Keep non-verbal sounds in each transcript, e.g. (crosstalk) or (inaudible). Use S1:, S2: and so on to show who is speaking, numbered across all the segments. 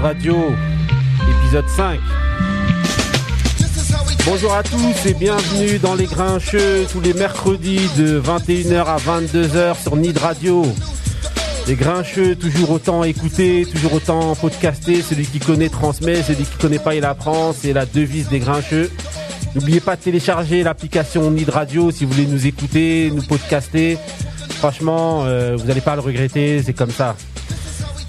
S1: Radio, épisode 5. Bonjour à tous et bienvenue dans les Grincheux tous les mercredis de 21h à 22h sur Nid Radio. Les Grincheux, toujours autant écoutés, toujours autant podcastés. Celui qui connaît transmet, celui qui connaît pas il apprend. C'est la devise des Grincheux. N'oubliez pas de télécharger l'application Nid Radio si vous voulez nous écouter, nous podcaster. Franchement, euh, vous n'allez pas le regretter, c'est comme ça.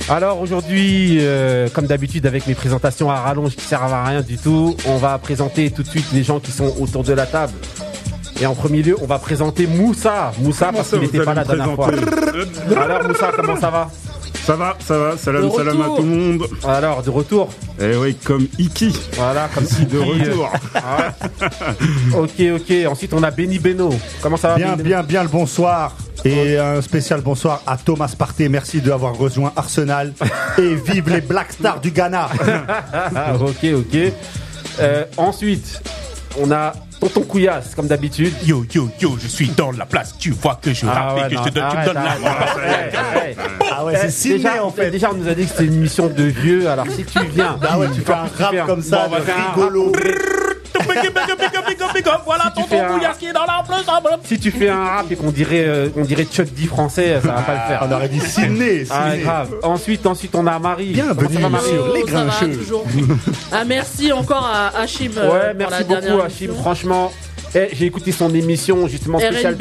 S1: Alors aujourd'hui, euh, comme d'habitude avec mes présentations à rallonge qui servent à rien du tout, on va présenter tout de suite les gens qui sont autour de la table. Et en premier lieu, on va présenter Moussa. Moussa parce qu'il n'était pas la dernière fois. Alors Moussa, comment ça va?
S2: Ça va, ça va, salam, salam à tout le monde.
S1: Alors, de retour
S2: Eh oui, comme Iki.
S1: Voilà, comme si
S2: De retour. (laughs)
S1: Ok, ok. Ensuite, on a Benny Beno. Comment ça va
S3: Bien,
S1: Benny
S3: bien, bien le bonsoir. Et un spécial bonsoir à Thomas Partey. Merci d'avoir rejoint Arsenal. Et vive les Black Stars du Ghana. (laughs)
S1: Ah, ok, ok. Euh, ensuite, on a Tonton Couillasse, comme d'habitude.
S4: Yo, yo, yo, je suis dans la place. Tu vois que je rappe
S1: ouais,
S4: et que je te donne, tu me donnes la.
S3: Ah ouais, c'est Sydney
S1: déjà,
S3: en fait.
S1: Déjà, on nous a dit que c'était une émission de vieux. Alors, si tu viens,
S3: Ah ouais, tu fais un rap comme ça, de rigolo.
S4: Voilà
S1: Si tu
S4: tonton
S1: fais un-
S4: Bouillasse qui est dans ah, bon.
S1: Si tu fais un rap et qu'on dirait, euh, on dirait Chuck D français, ça va pas le faire.
S3: On aurait dit Sydney.
S1: Ah, grave. Ensuite, ensuite, on a Marie.
S3: Bienvenue
S1: ça va, Marie
S3: sur les
S5: Oh, ça va,
S3: Grincheux.
S5: ah, merci encore à Hachim euh,
S1: Ouais,
S5: pour
S1: merci beaucoup, Hachim. Franchement, eh, j'ai écouté son émission, justement, Special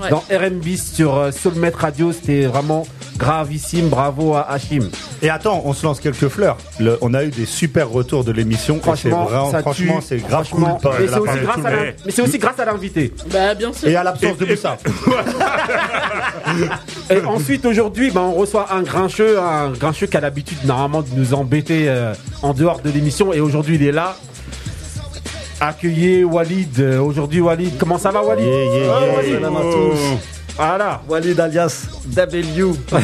S5: Ouais.
S1: dans RNB sur euh, Soulmate Radio. C'était vraiment gravissime. Bravo à Hachim.
S3: Et attends, on se lance quelques fleurs. Le- on a eu des super retours de l'émission. et c'est
S1: Franchement,
S3: vraiment-
S1: ça
S3: franchement,
S1: tue.
S3: c'est grave cool.
S1: Franchement. Mais
S3: la
S1: c'est
S3: part
S1: aussi
S3: de
S1: grâce
S3: tout
S1: à
S3: le
S1: l'in-
S3: monde. sûr.
S1: mais c'est aussi grâce à l'invité.
S5: Bah, bien sûr.
S3: Et à l'absence de Moussa. (laughs)
S1: Et ensuite, aujourd'hui, ben, on reçoit un grincheux, un grincheux qui a l'habitude normalement de nous embêter euh, en dehors de l'émission. Et aujourd'hui, il est là. Accueillez Walid. Euh, Aujourd'hui, Walid, comment ça va, Walid?
S3: Yeah, yeah, yeah.
S1: Walid?
S6: Salam à tous.
S1: Voilà.
S6: Walid alias W. Il faut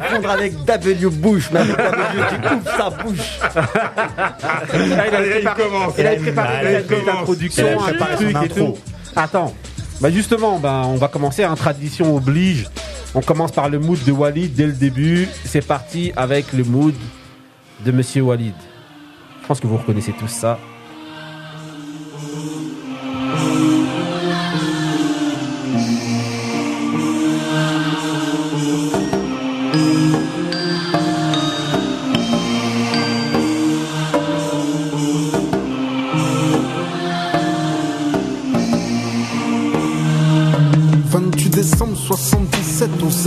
S6: confondre avec W Bush, mais avec W qui ouvre sa bouche.
S1: Ah, il
S2: Allez, il
S1: préparé,
S2: commence.
S1: il préparé
S3: a
S1: un petit
S3: préparé
S1: truc
S3: son
S1: et
S3: intro.
S1: tout. Attends. Bah justement, ben, on va commencer. Un tradition oblige. On commence par le mood de Walid dès le début. C'est parti avec le mood de Monsieur Walid. Je pense que vous reconnaissez tous ça.
S7: «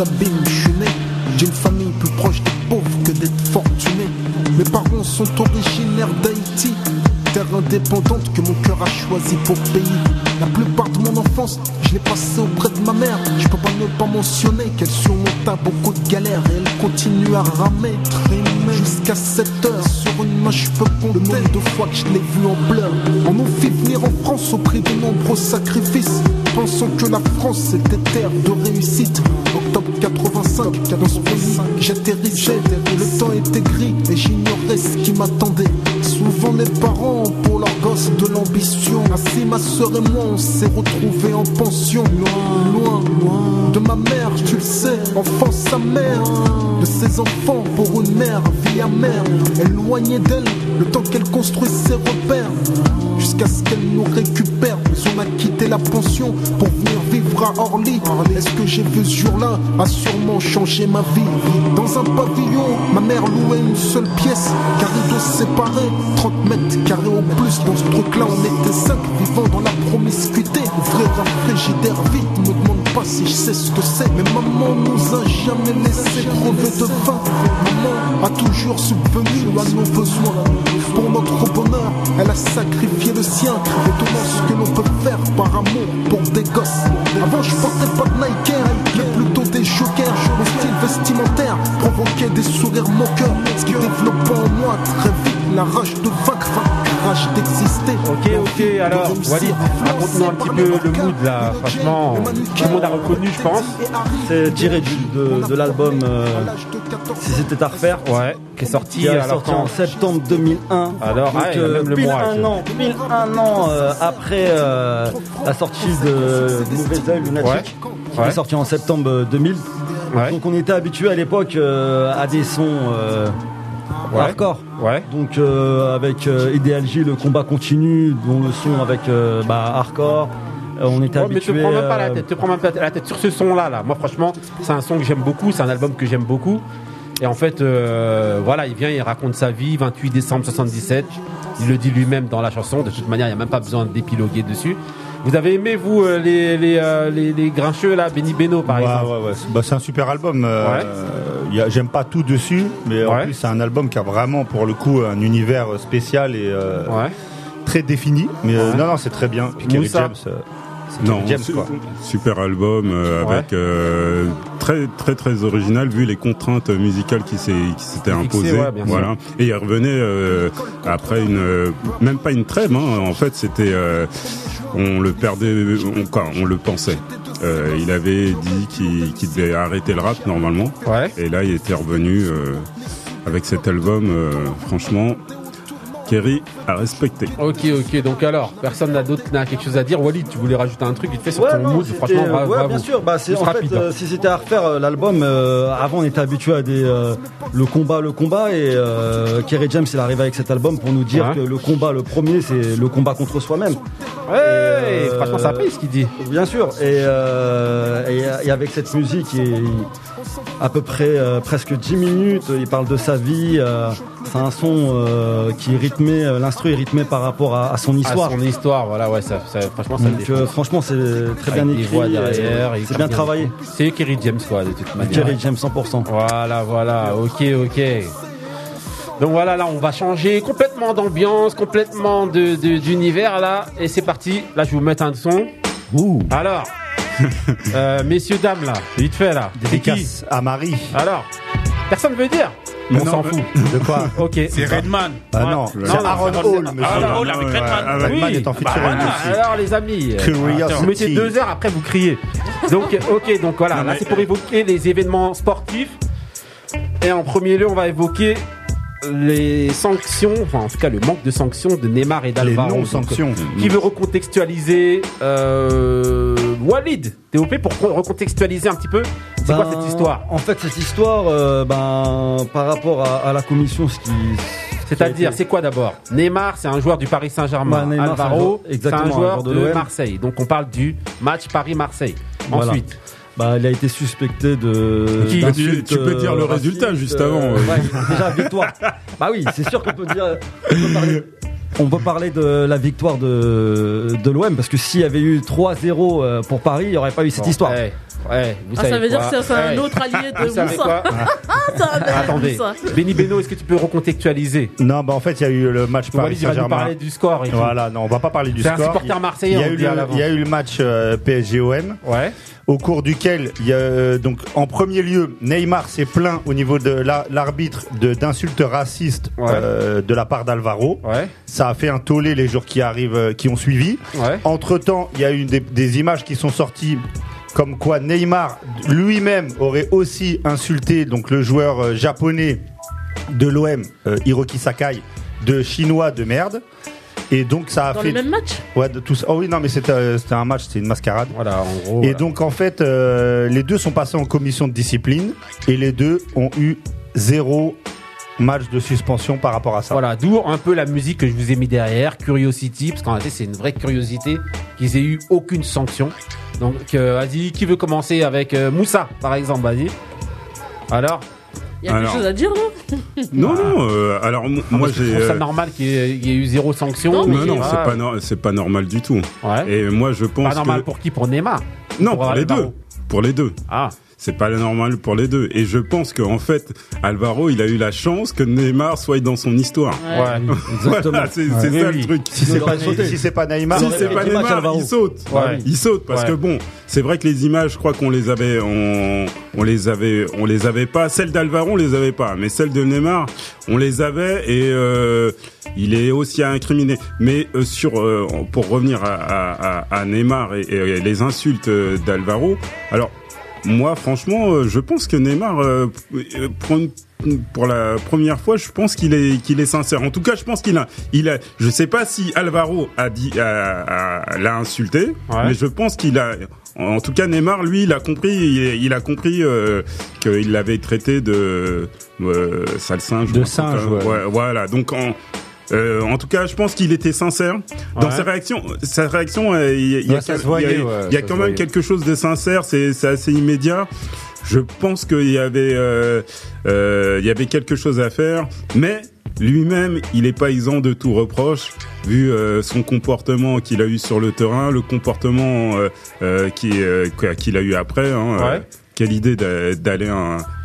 S7: 77, aux abîmes, je suis né. J'ai une famille plus proche des pauvres que des fortunés. Mes parents sont originaires d'Haïti, terre indépendante que mon cœur a choisi pour pays. La plupart de mon enfance, je l'ai passée auprès de ma mère. Je peux pas ne pas mentionner qu'elle surmonta beaucoup de galères et elle continue à ramer. Jusqu'à 7 heures sur une peux compter le nombre de fois que je l'ai vue en pleurs. On nous fit venir en France au prix de nombreux sacrifices. Pensant que la France était terre de réussite. Octobre 85, dans ce pays, j'atterrissais. Le temps était gris et j'ignorais ce qui m'attendait. Souvent les parents pour de l'ambition. Ainsi ma soeur et moi on s'est retrouvés en pension. Loin, loin, de ma mère, tu le sais, enfant sa mère. De ses enfants pour une mère, vie amère. Éloignée d'elle, le temps qu'elle construit ses repères. Jusqu'à ce qu'elle nous récupère. Mais on a quitté la pension pour venir vivre à Orly. Est-ce que j'ai vu ce jour-là a sûrement changé ma vie. Dans un pavillon, ma mère louait une seule pièce. Car rideaux séparés, 30 mètres carrés au plus. Dans ce truc-là, on était cinq vivant dans la promiscuité. Ouvrir un frigidaire vite, me demande pas si je sais ce que c'est. Mais maman nous a jamais laissé crever de faim. Maman a toujours subvenu à nos besoins. Pour notre bonheur, elle a sacrifié le sien. Étonnant ce que l'on peut faire par amour pour des gosses. Avant, je portais pas de Nike, mais plutôt des jokers. Mon style vestimentaire provoquait des sourires moqueurs. Ce qui développait en moi très vite la rage de vaincre, la rage d'exister.
S1: Ok, ok, alors, Walid, raconte-nous un petit peu le mood là. Franchement, tout le monde a reconnu, je pense.
S6: C'est tiré de, de l'album euh, Si c'était à refaire.
S1: Ouais, qui est sorti,
S6: Qui est
S1: alors
S6: sorti
S1: quand
S6: en septembre 2001.
S1: Alors,
S6: Donc,
S1: ouais, il y a
S6: euh,
S1: même le mois,
S6: un an, pile un an euh, après euh, la sortie de Mauvais Oeil Lunatic, qui
S1: Ouais.
S6: est sorti en septembre 2000.
S1: Ouais.
S6: Donc on était habitué à l'époque euh, à des sons euh,
S1: Ouais.
S6: hardcore.
S1: Ouais.
S6: Donc euh, avec euh, Ideal J, le combat continue, dont le son avec euh, bah, hardcore. On était
S1: Ouais, mais te
S6: habitué.
S1: prends même pas la tête, te prends même pas la tête sur ce son-là. Là. Moi, franchement, c'est un son que j'aime beaucoup, c'est un album que j'aime beaucoup. Et en fait, euh, voilà, il vient, il raconte sa vie, 28 décembre 77. Il le dit lui-même dans la chanson. De toute manière, il n'y a même pas besoin d'épiloguer dessus. Vous avez aimé, vous, euh, les, les, euh, les, les grincheux, là, Benny Beno, par
S3: Ouais,
S1: exemple
S3: ouais, ouais. C'est- Bah, c'est un super album. euh, J'aime pas tout dessus, mais en plus c'est un album qui a vraiment pour le coup un univers spécial et très défini. Mais non, non, c'est très bien. James,
S2: Non,
S3: James
S2: su-
S3: quoi.
S2: super album euh,
S1: Ouais.
S2: avec euh, très très très original vu les contraintes musicales qui s'étaient imposées.
S1: ouais, bien sûr.
S2: voilà. Et il revenait euh, après une euh, même pas une trêve. Hein, en fait, c'était euh, on le perdait, on, quoi, on le pensait. Euh, il avait dit qu'il qu'il devait arrêter le rap normalement.
S1: Ouais.
S2: Et là, il était revenu euh, avec cet album. euh, franchement, Kerry a respecté.
S1: Ok, ok. Donc alors, personne n'a d'autre n'a quelque chose à dire. Walid, tu voulais rajouter un truc vite fait sur
S6: Ouais,
S1: ton
S6: non,
S1: mood. Franchement, bravo.
S6: ouais,
S1: bravo.
S6: bien sûr. Bah, c'est en
S1: rapide,
S6: fait,
S1: hein.
S6: euh, si c'était à refaire euh, l'album, euh, avant on était habitué à des euh, le combat, le combat, et euh, Kerry James il arrive avec cet album pour nous dire
S1: Ouais.
S6: que le combat, le premier, c'est le combat contre soi-même.
S1: Ouais,
S6: Et, euh,
S1: franchement, ça paye ce qu'il dit.
S6: Bien sûr. Et, euh, et, et avec cette musique, il, à peu près euh, presque 10 minutes, il parle de sa vie. euh, c'est un son euh, qui est rythmé, euh, l'instru est rythmé par rapport à, à son histoire.
S1: Son histoire, voilà, ouais, ça, ça- franchement, ça
S6: Donc euh, franchement, c'est très bien
S1: Avec
S6: écrit. C'est bien travaillé.
S1: C'est Kerry James, quoi, de toute manière.
S6: Kerry James 100%.
S1: Voilà, voilà, ok, ok. Donc voilà, là, on va changer complètement d'ambiance, complètement de- de- d'univers, là. Et c'est parti. Là, je vais vous mettre un son. Alors, euh, messieurs, dames, là, vite fait, là. C'est qui
S3: Dédicace à Marie.
S1: Alors, personne veut dire
S2: Mais
S1: On s'en
S2: mais-
S1: fout.
S3: De quoi
S1: Ok.
S4: C'est Redman.
S3: Ah
S1: Ouais.
S3: non,
S1: Non,
S3: c'est Aaron Hall,
S4: oh, là, avec Redman.
S3: est en
S1: bah
S3: featuring aussi.
S1: Alors les amis, (laughs) euh,
S3: Curiosity.
S1: vous mettez deux heures après vous criez. Donc ok, donc voilà,
S2: Non,
S1: là c'est pour évoquer les événements sportifs. Et en premier lieu, on va évoquer les sanctions, enfin en tout cas le manque de sanctions de Neymar et
S3: Les
S1: d'Alvaro. Donc,
S3: non-sanctions.
S1: Qui veut recontextualiser euh, Walid TOP pour recontextualiser un petit peu C'est quoi
S6: Ben,
S1: cette histoire?
S6: En fait, cette histoire, euh, ben, par rapport à, à la commission, ce qui.
S1: C'est-à-dire, c'est quoi d'abord? Neymar, c'est un joueur du Paris Saint-Germain.
S6: Bah, Neymar, c'est un
S1: Alvaro,
S6: joueur-
S1: c'est un
S6: un
S1: joueur
S6: de.
S1: Marseille. Donc on parle du match Paris-Marseille.
S6: Voilà.
S1: Ensuite,
S6: Bah, il a été suspecté de.
S1: Qui
S2: Tu peux dire le
S6: euh,
S2: résultat juste avant, euh.
S6: ouais, déjà victoire. bah oui, c'est sûr qu'on peut dire. On peut parler, (laughs) on peut parler de la victoire de, de l'OM parce que s'il y avait eu 3-0 euh, pour Paris, il n'y aurait pas eu cette
S1: bon,
S6: histoire.
S1: ouais, ouais, vous
S5: Ah,
S1: savez
S5: ça veut dire que c'est- un
S1: Ouais.
S5: autre allié de
S1: Vous
S5: Moussa. de (laughs)
S1: Attendez,
S5: Moussa.
S1: Benny Beno, est-ce que tu peux recontextualiser
S3: Non, bah en fait, il y a eu le match Paris Saint-Germain.
S1: parler du score et.
S3: Voilà, non, on va pas parler du
S1: C'est un
S3: score.
S1: supporter marseillais,
S3: Il y a
S1: on
S3: eu
S1: le dit à
S3: le,
S1: l'avance.
S3: il y a eu le match euh, PSG-OM.
S1: Ouais,
S3: au cours duquel il y a euh, donc en premier lieu Neymar s'est plaint au niveau de la- l'arbitre d'insultes racistes
S1: Ouais.
S3: euh, de la part d'Alvaro.
S1: ouais,
S3: Ça a fait un tollé les jours qui arrivent, euh, qui ont suivi.
S1: ouais.
S3: Entre temps, il y a eu des, des images qui sont sorties comme quoi Neymar lui-même aurait aussi insulté donc le joueur euh, japonais de l'OM, euh, Hiroki Sakai, de chinois de merde. Et donc ça a
S5: Dans
S3: fait
S5: le même match
S3: ouais de tous. Oh oui non mais c'était euh, c'était un match, c'était une mascarade.
S1: Voilà, en gros.
S3: Et
S1: voilà.
S3: donc en fait, euh, les deux sont passés en commission de discipline et les deux ont eu zéro match de suspension par rapport à ça.
S1: Voilà, d'où un peu la musique que je vous ai mis derrière, Curiosity, parce qu'en réalité c'est une vraie curiosité qu'ils aient eu aucune sanction. Donc euh, vas-y, qui veut commencer avec euh, Moussa par exemple, vas-y. Alors,
S5: Il y a quelque
S2: Alors.
S5: chose à dire là (laughs)
S2: Non, non. euh, alors m- moi
S1: je
S2: j'ai.
S1: trouve ça
S2: euh,
S1: normal qu'il y, ait- il y ait eu zéro sanction.
S5: Non, mais
S2: Non, non,
S1: Ah,
S2: c'est pas no- c'est pas normal du tout.
S1: Ouais.
S2: Et moi je pense
S1: Pas normal
S2: que
S1: pour qui? Pour Neymar
S2: non
S1: pour
S2: pour les deux, pour les deux.
S1: Ah,
S2: C'est pas normal pour les deux. Et je pense qu'en fait, Alvaro, il a eu la chance que Neymar soit dans son histoire.
S1: ouais.
S2: Voilà, (laughs) c'est ça
S1: oui.
S2: le truc.
S3: Si c'est pas, si pas Neymar,
S2: Si c'est pas Neymar,
S6: Alvaro.
S2: il saute.
S1: Ouais.
S2: Il saute parce
S1: Ouais.
S2: que bon, c'est vrai que les images, je crois qu'on les avait, on, on les avait, on les avait pas. Celles d'Alvaro, on les avait pas, mais celles de Neymar, on les avait et euh, il est aussi incriminé. Mais euh, sur, euh, pour revenir à, à, à- à Neymar et, et les insultes euh, d'Alvaro, alors moi, franchement, euh, je pense que Neymar, euh, euh, pour, une- pour la première fois, je pense qu'il est qu'il est sincère. En tout cas, je pense qu'il a, il a. Je sais pas si Alvaro a dit, l'a insulté,
S1: Ouais.
S2: mais je pense qu'il a. En tout cas, Neymar, lui, il a compris, il, il a compris euh, qu'il l'avait traité de euh, sale singe.
S3: De singe,
S2: comme-
S3: ouais.
S2: Voilà. Donc en euh, en tout cas, je pense qu'il était sincère dans
S1: Ouais.
S2: sa réaction. Sa réaction, euh, il y a,
S3: Ouais,
S2: y il y quand même
S3: voyait.
S2: quelque chose de sincère. C'est assez immédiat. Je pense qu'il y avait euh, euh, il y avait quelque chose à faire, mais lui-même, il est pas exempt de tout reproche vu euh, son comportement qu'il a eu sur le terrain, le comportement euh, qui, qu'il a eu après. Hein,
S1: Ouais.
S2: Quelle idée d'a- d'aller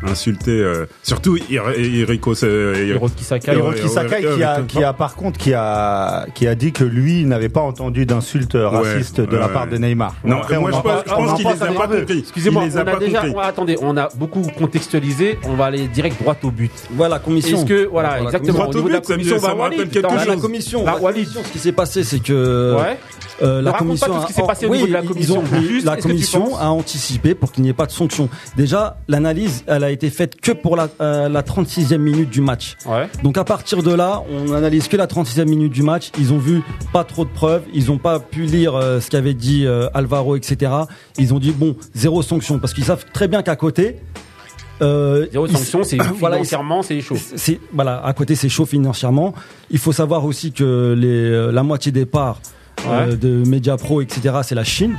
S2: insulter, euh, surtout Ir- Iriko. euh,
S1: Hiroki Sakai.
S3: Hiroki Sakai qui, a, qui a par contre qui a qui a dit que lui il n'avait pas entendu d'insultes racistes de la part de Neymar.
S2: Non,
S3: Après,
S2: moi je
S3: en
S2: pense, qu'il les a pas compris.
S1: Excusez-moi,
S2: a
S1: on a déjà, on- attendez, on a beaucoup contextualisé. On va aller direct droit au but.
S6: Voilà, commission.
S1: Est-ce que voilà,
S6: Voilà,
S1: exactement
S2: Droit
S1: au
S2: au
S1: niveau de la
S2: but, ça me-
S1: commission,
S2: ça
S1: bah,
S2: me rappelle
S1: Walid,
S2: quelque
S6: Bah,
S2: chose.
S6: la commission,
S1: La
S6: la
S1: Walid.
S6: commission, ce qui s'est passé, c'est que
S1: Ouais.
S6: euh, la
S1: Ne raconte pas
S6: commission,
S1: tout ce qui s'est passé au
S6: oui,
S1: niveau de la
S6: ils
S1: commission.
S6: la commission a anticipé pour qu'il n'y ait pas de sanction. Déjà, l'analyse, elle a été faite que pour la, euh, la 36e minute du match.
S1: Ouais.
S6: Donc à partir de là, on analyse que la 36e minute du match. Ils ont vu pas trop de preuves. Ils n'ont pas pu lire euh, ce qu'avait dit euh, Alvaro, etc. Ils ont dit bon, zéro sanction parce qu'ils savent très bien qu'à côté. Euh,
S1: Zéro sanction, c'est (coughs)
S6: Voilà,
S1: financièrement, c'est chaud.
S6: c'est voilà, à côté c'est chaud financièrement. Il faut savoir aussi que les, euh, la moitié des parts euh, de Mediapro, etc. C'est la Chine.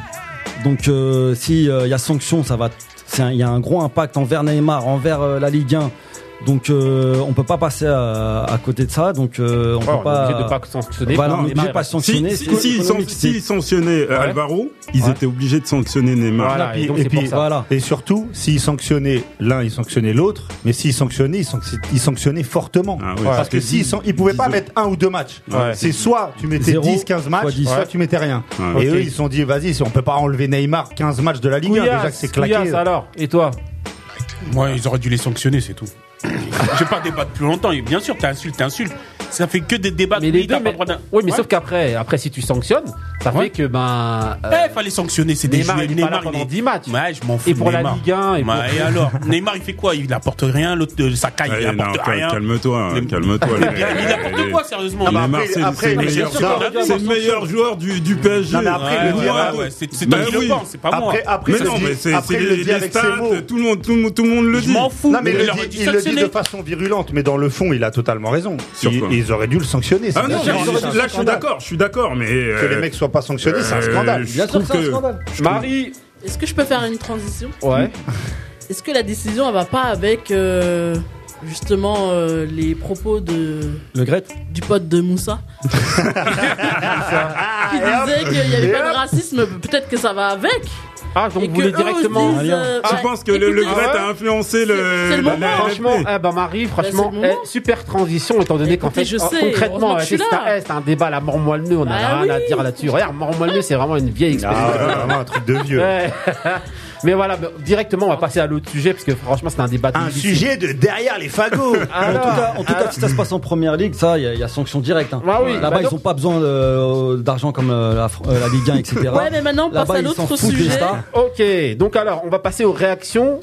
S6: Donc euh, si il y a sanction, ça va. Il y a un gros impact envers Neymar, envers euh, la Ligue 1. Donc euh, on peut pas passer à, à côté de ça. Donc euh, on
S1: Ouais,
S6: peut
S1: on est
S6: pas.
S1: de pas sanctionner.
S6: Voilà, on est de pas sanctionner.
S2: Si, s'ils sanctionnaient euh,
S1: Ouais.
S2: Alvaro, ils
S1: Ouais.
S2: étaient obligés de sanctionner Neymar.
S1: Voilà,
S3: Et
S1: et donc
S3: puis- et.
S6: Voilà.
S3: Et surtout, s'ils sanctionnaient l'un, ils sanctionnaient l'autre, mais s'ils sanctionnaient, ils sanctionnaient, ils sanctionnaient fortement.
S2: Ah oui,
S3: Parce que s'ils ils pouvaient pas mettre un ou deux matchs.
S1: Ouais.
S3: C'est soit tu mettais
S6: Zéro,
S3: 10, 15 matchs,
S6: soit
S1: Ouais.
S3: tu mettais rien.
S2: Ouais.
S3: Et eux, ils se sont dit, vas-y, si on peut pas enlever Neymar 15 matchs de la Ligue 1, déjà que c'est claqué.
S1: Alors. Et toi?
S4: Moi, ils auraient dû les sanctionner, c'est tout. Je vais pas débattre plus longtemps. Et bien sûr, t'insultes, t'insultes. Ça fait que des débats.
S1: Mais
S4: Oui,
S1: les deux, mais, oui, mais
S4: Ouais.
S1: sauf qu'après, après, si tu sanctionnes, ça
S4: Ouais.
S1: fait que ben. euh,
S4: Eh, fallait sanctionner, c'est des
S1: Neymar,
S4: joueurs.
S1: il est pas là
S4: Neymar,
S1: pendant
S4: il est-
S1: 10 matchs.
S4: Ouais, je m'en fous.
S1: Et pour la. Ligue 1, et pour-
S4: Ouais, et (laughs) alors Neymar, il fait quoi? Il apporte rien. L'autre, euh, il
S2: non,
S4: apporte
S2: cal-
S4: rien.
S2: calme-toi, hein, calme-toi.
S4: Il, il apporte quoi, sérieusement?
S2: Neymar,
S3: après-
S2: c'est le meilleur joueur- du, PSG.
S3: Dit
S4: ouais, c'est toi qui le pense, c'est pas moi.
S3: Après, après,
S2: Mais non,
S3: dit-
S2: mais c'est les,
S3: dit
S2: les
S3: avec ses
S2: stats,
S3: mots.
S2: tout le monde, tout le monde, le le
S4: Je
S2: dit.
S4: m'en fous.
S3: Non mais il le, dit, dit de façon virulente, mais dans le fond, il a totalement raison.
S2: Sur quoi
S3: ils auraient dû le sanctionner.
S2: Ah non, là je suis d'accord, je suis d'accord, mais
S3: Que
S2: euh,
S3: les mecs soient pas sanctionnés, c'est un
S2: euh,
S3: scandale.
S2: je
S6: Bien sûr, c'est un scandale.
S1: Marie
S5: Est-ce que je peux faire une transition?
S1: Ouais.
S5: Est-ce que la décision elle va pas avec euh, justement euh, les propos de
S6: Le Gret.
S5: du pote de Moussa? (laughs) Qui disait qu'il n'y avait pas de racisme Peut-être que ça va avec.
S1: Ah, donc
S5: et
S1: vous
S5: que
S1: voulez directement.
S5: se disent, euh,
S2: Tu
S5: bah,
S2: penses que le, le Gret
S1: ouais.
S2: a influencé le, la-
S1: Franchement, eh ben Marie, franchement,
S5: le moment.
S1: eh, super transition étant donné qu'en fait,
S5: je sais,
S1: concrètement,
S5: que
S1: eh, c'est un, c'est un débat la mort moelleux, on n'a
S5: Bah
S1: rien à dire là-dessus. Regarde, mort moelleux, c'est vraiment une vieille expression.
S3: Ah, un truc de vieux. (laughs)
S1: Mais voilà, bah, directement, on va passer à l'autre sujet parce que franchement, c'est un débat.
S3: Un
S1: difficile.
S3: sujet de derrière les fagots. (laughs)
S6: En tout cas, en tout cas, si ça se passe en première ligue, ça, il y, a- il y a sanction directe. hein.
S1: Ah oui,
S6: Là-bas,
S1: bah
S6: ils
S1: donc-
S6: ont pas besoin de- d'argent comme euh, la, euh, la Ligue 1, etc.
S5: Ouais, mais maintenant, on passe
S6: Là-bas,
S5: à l'autre sujet.
S1: Ok, donc alors, on va passer aux réactions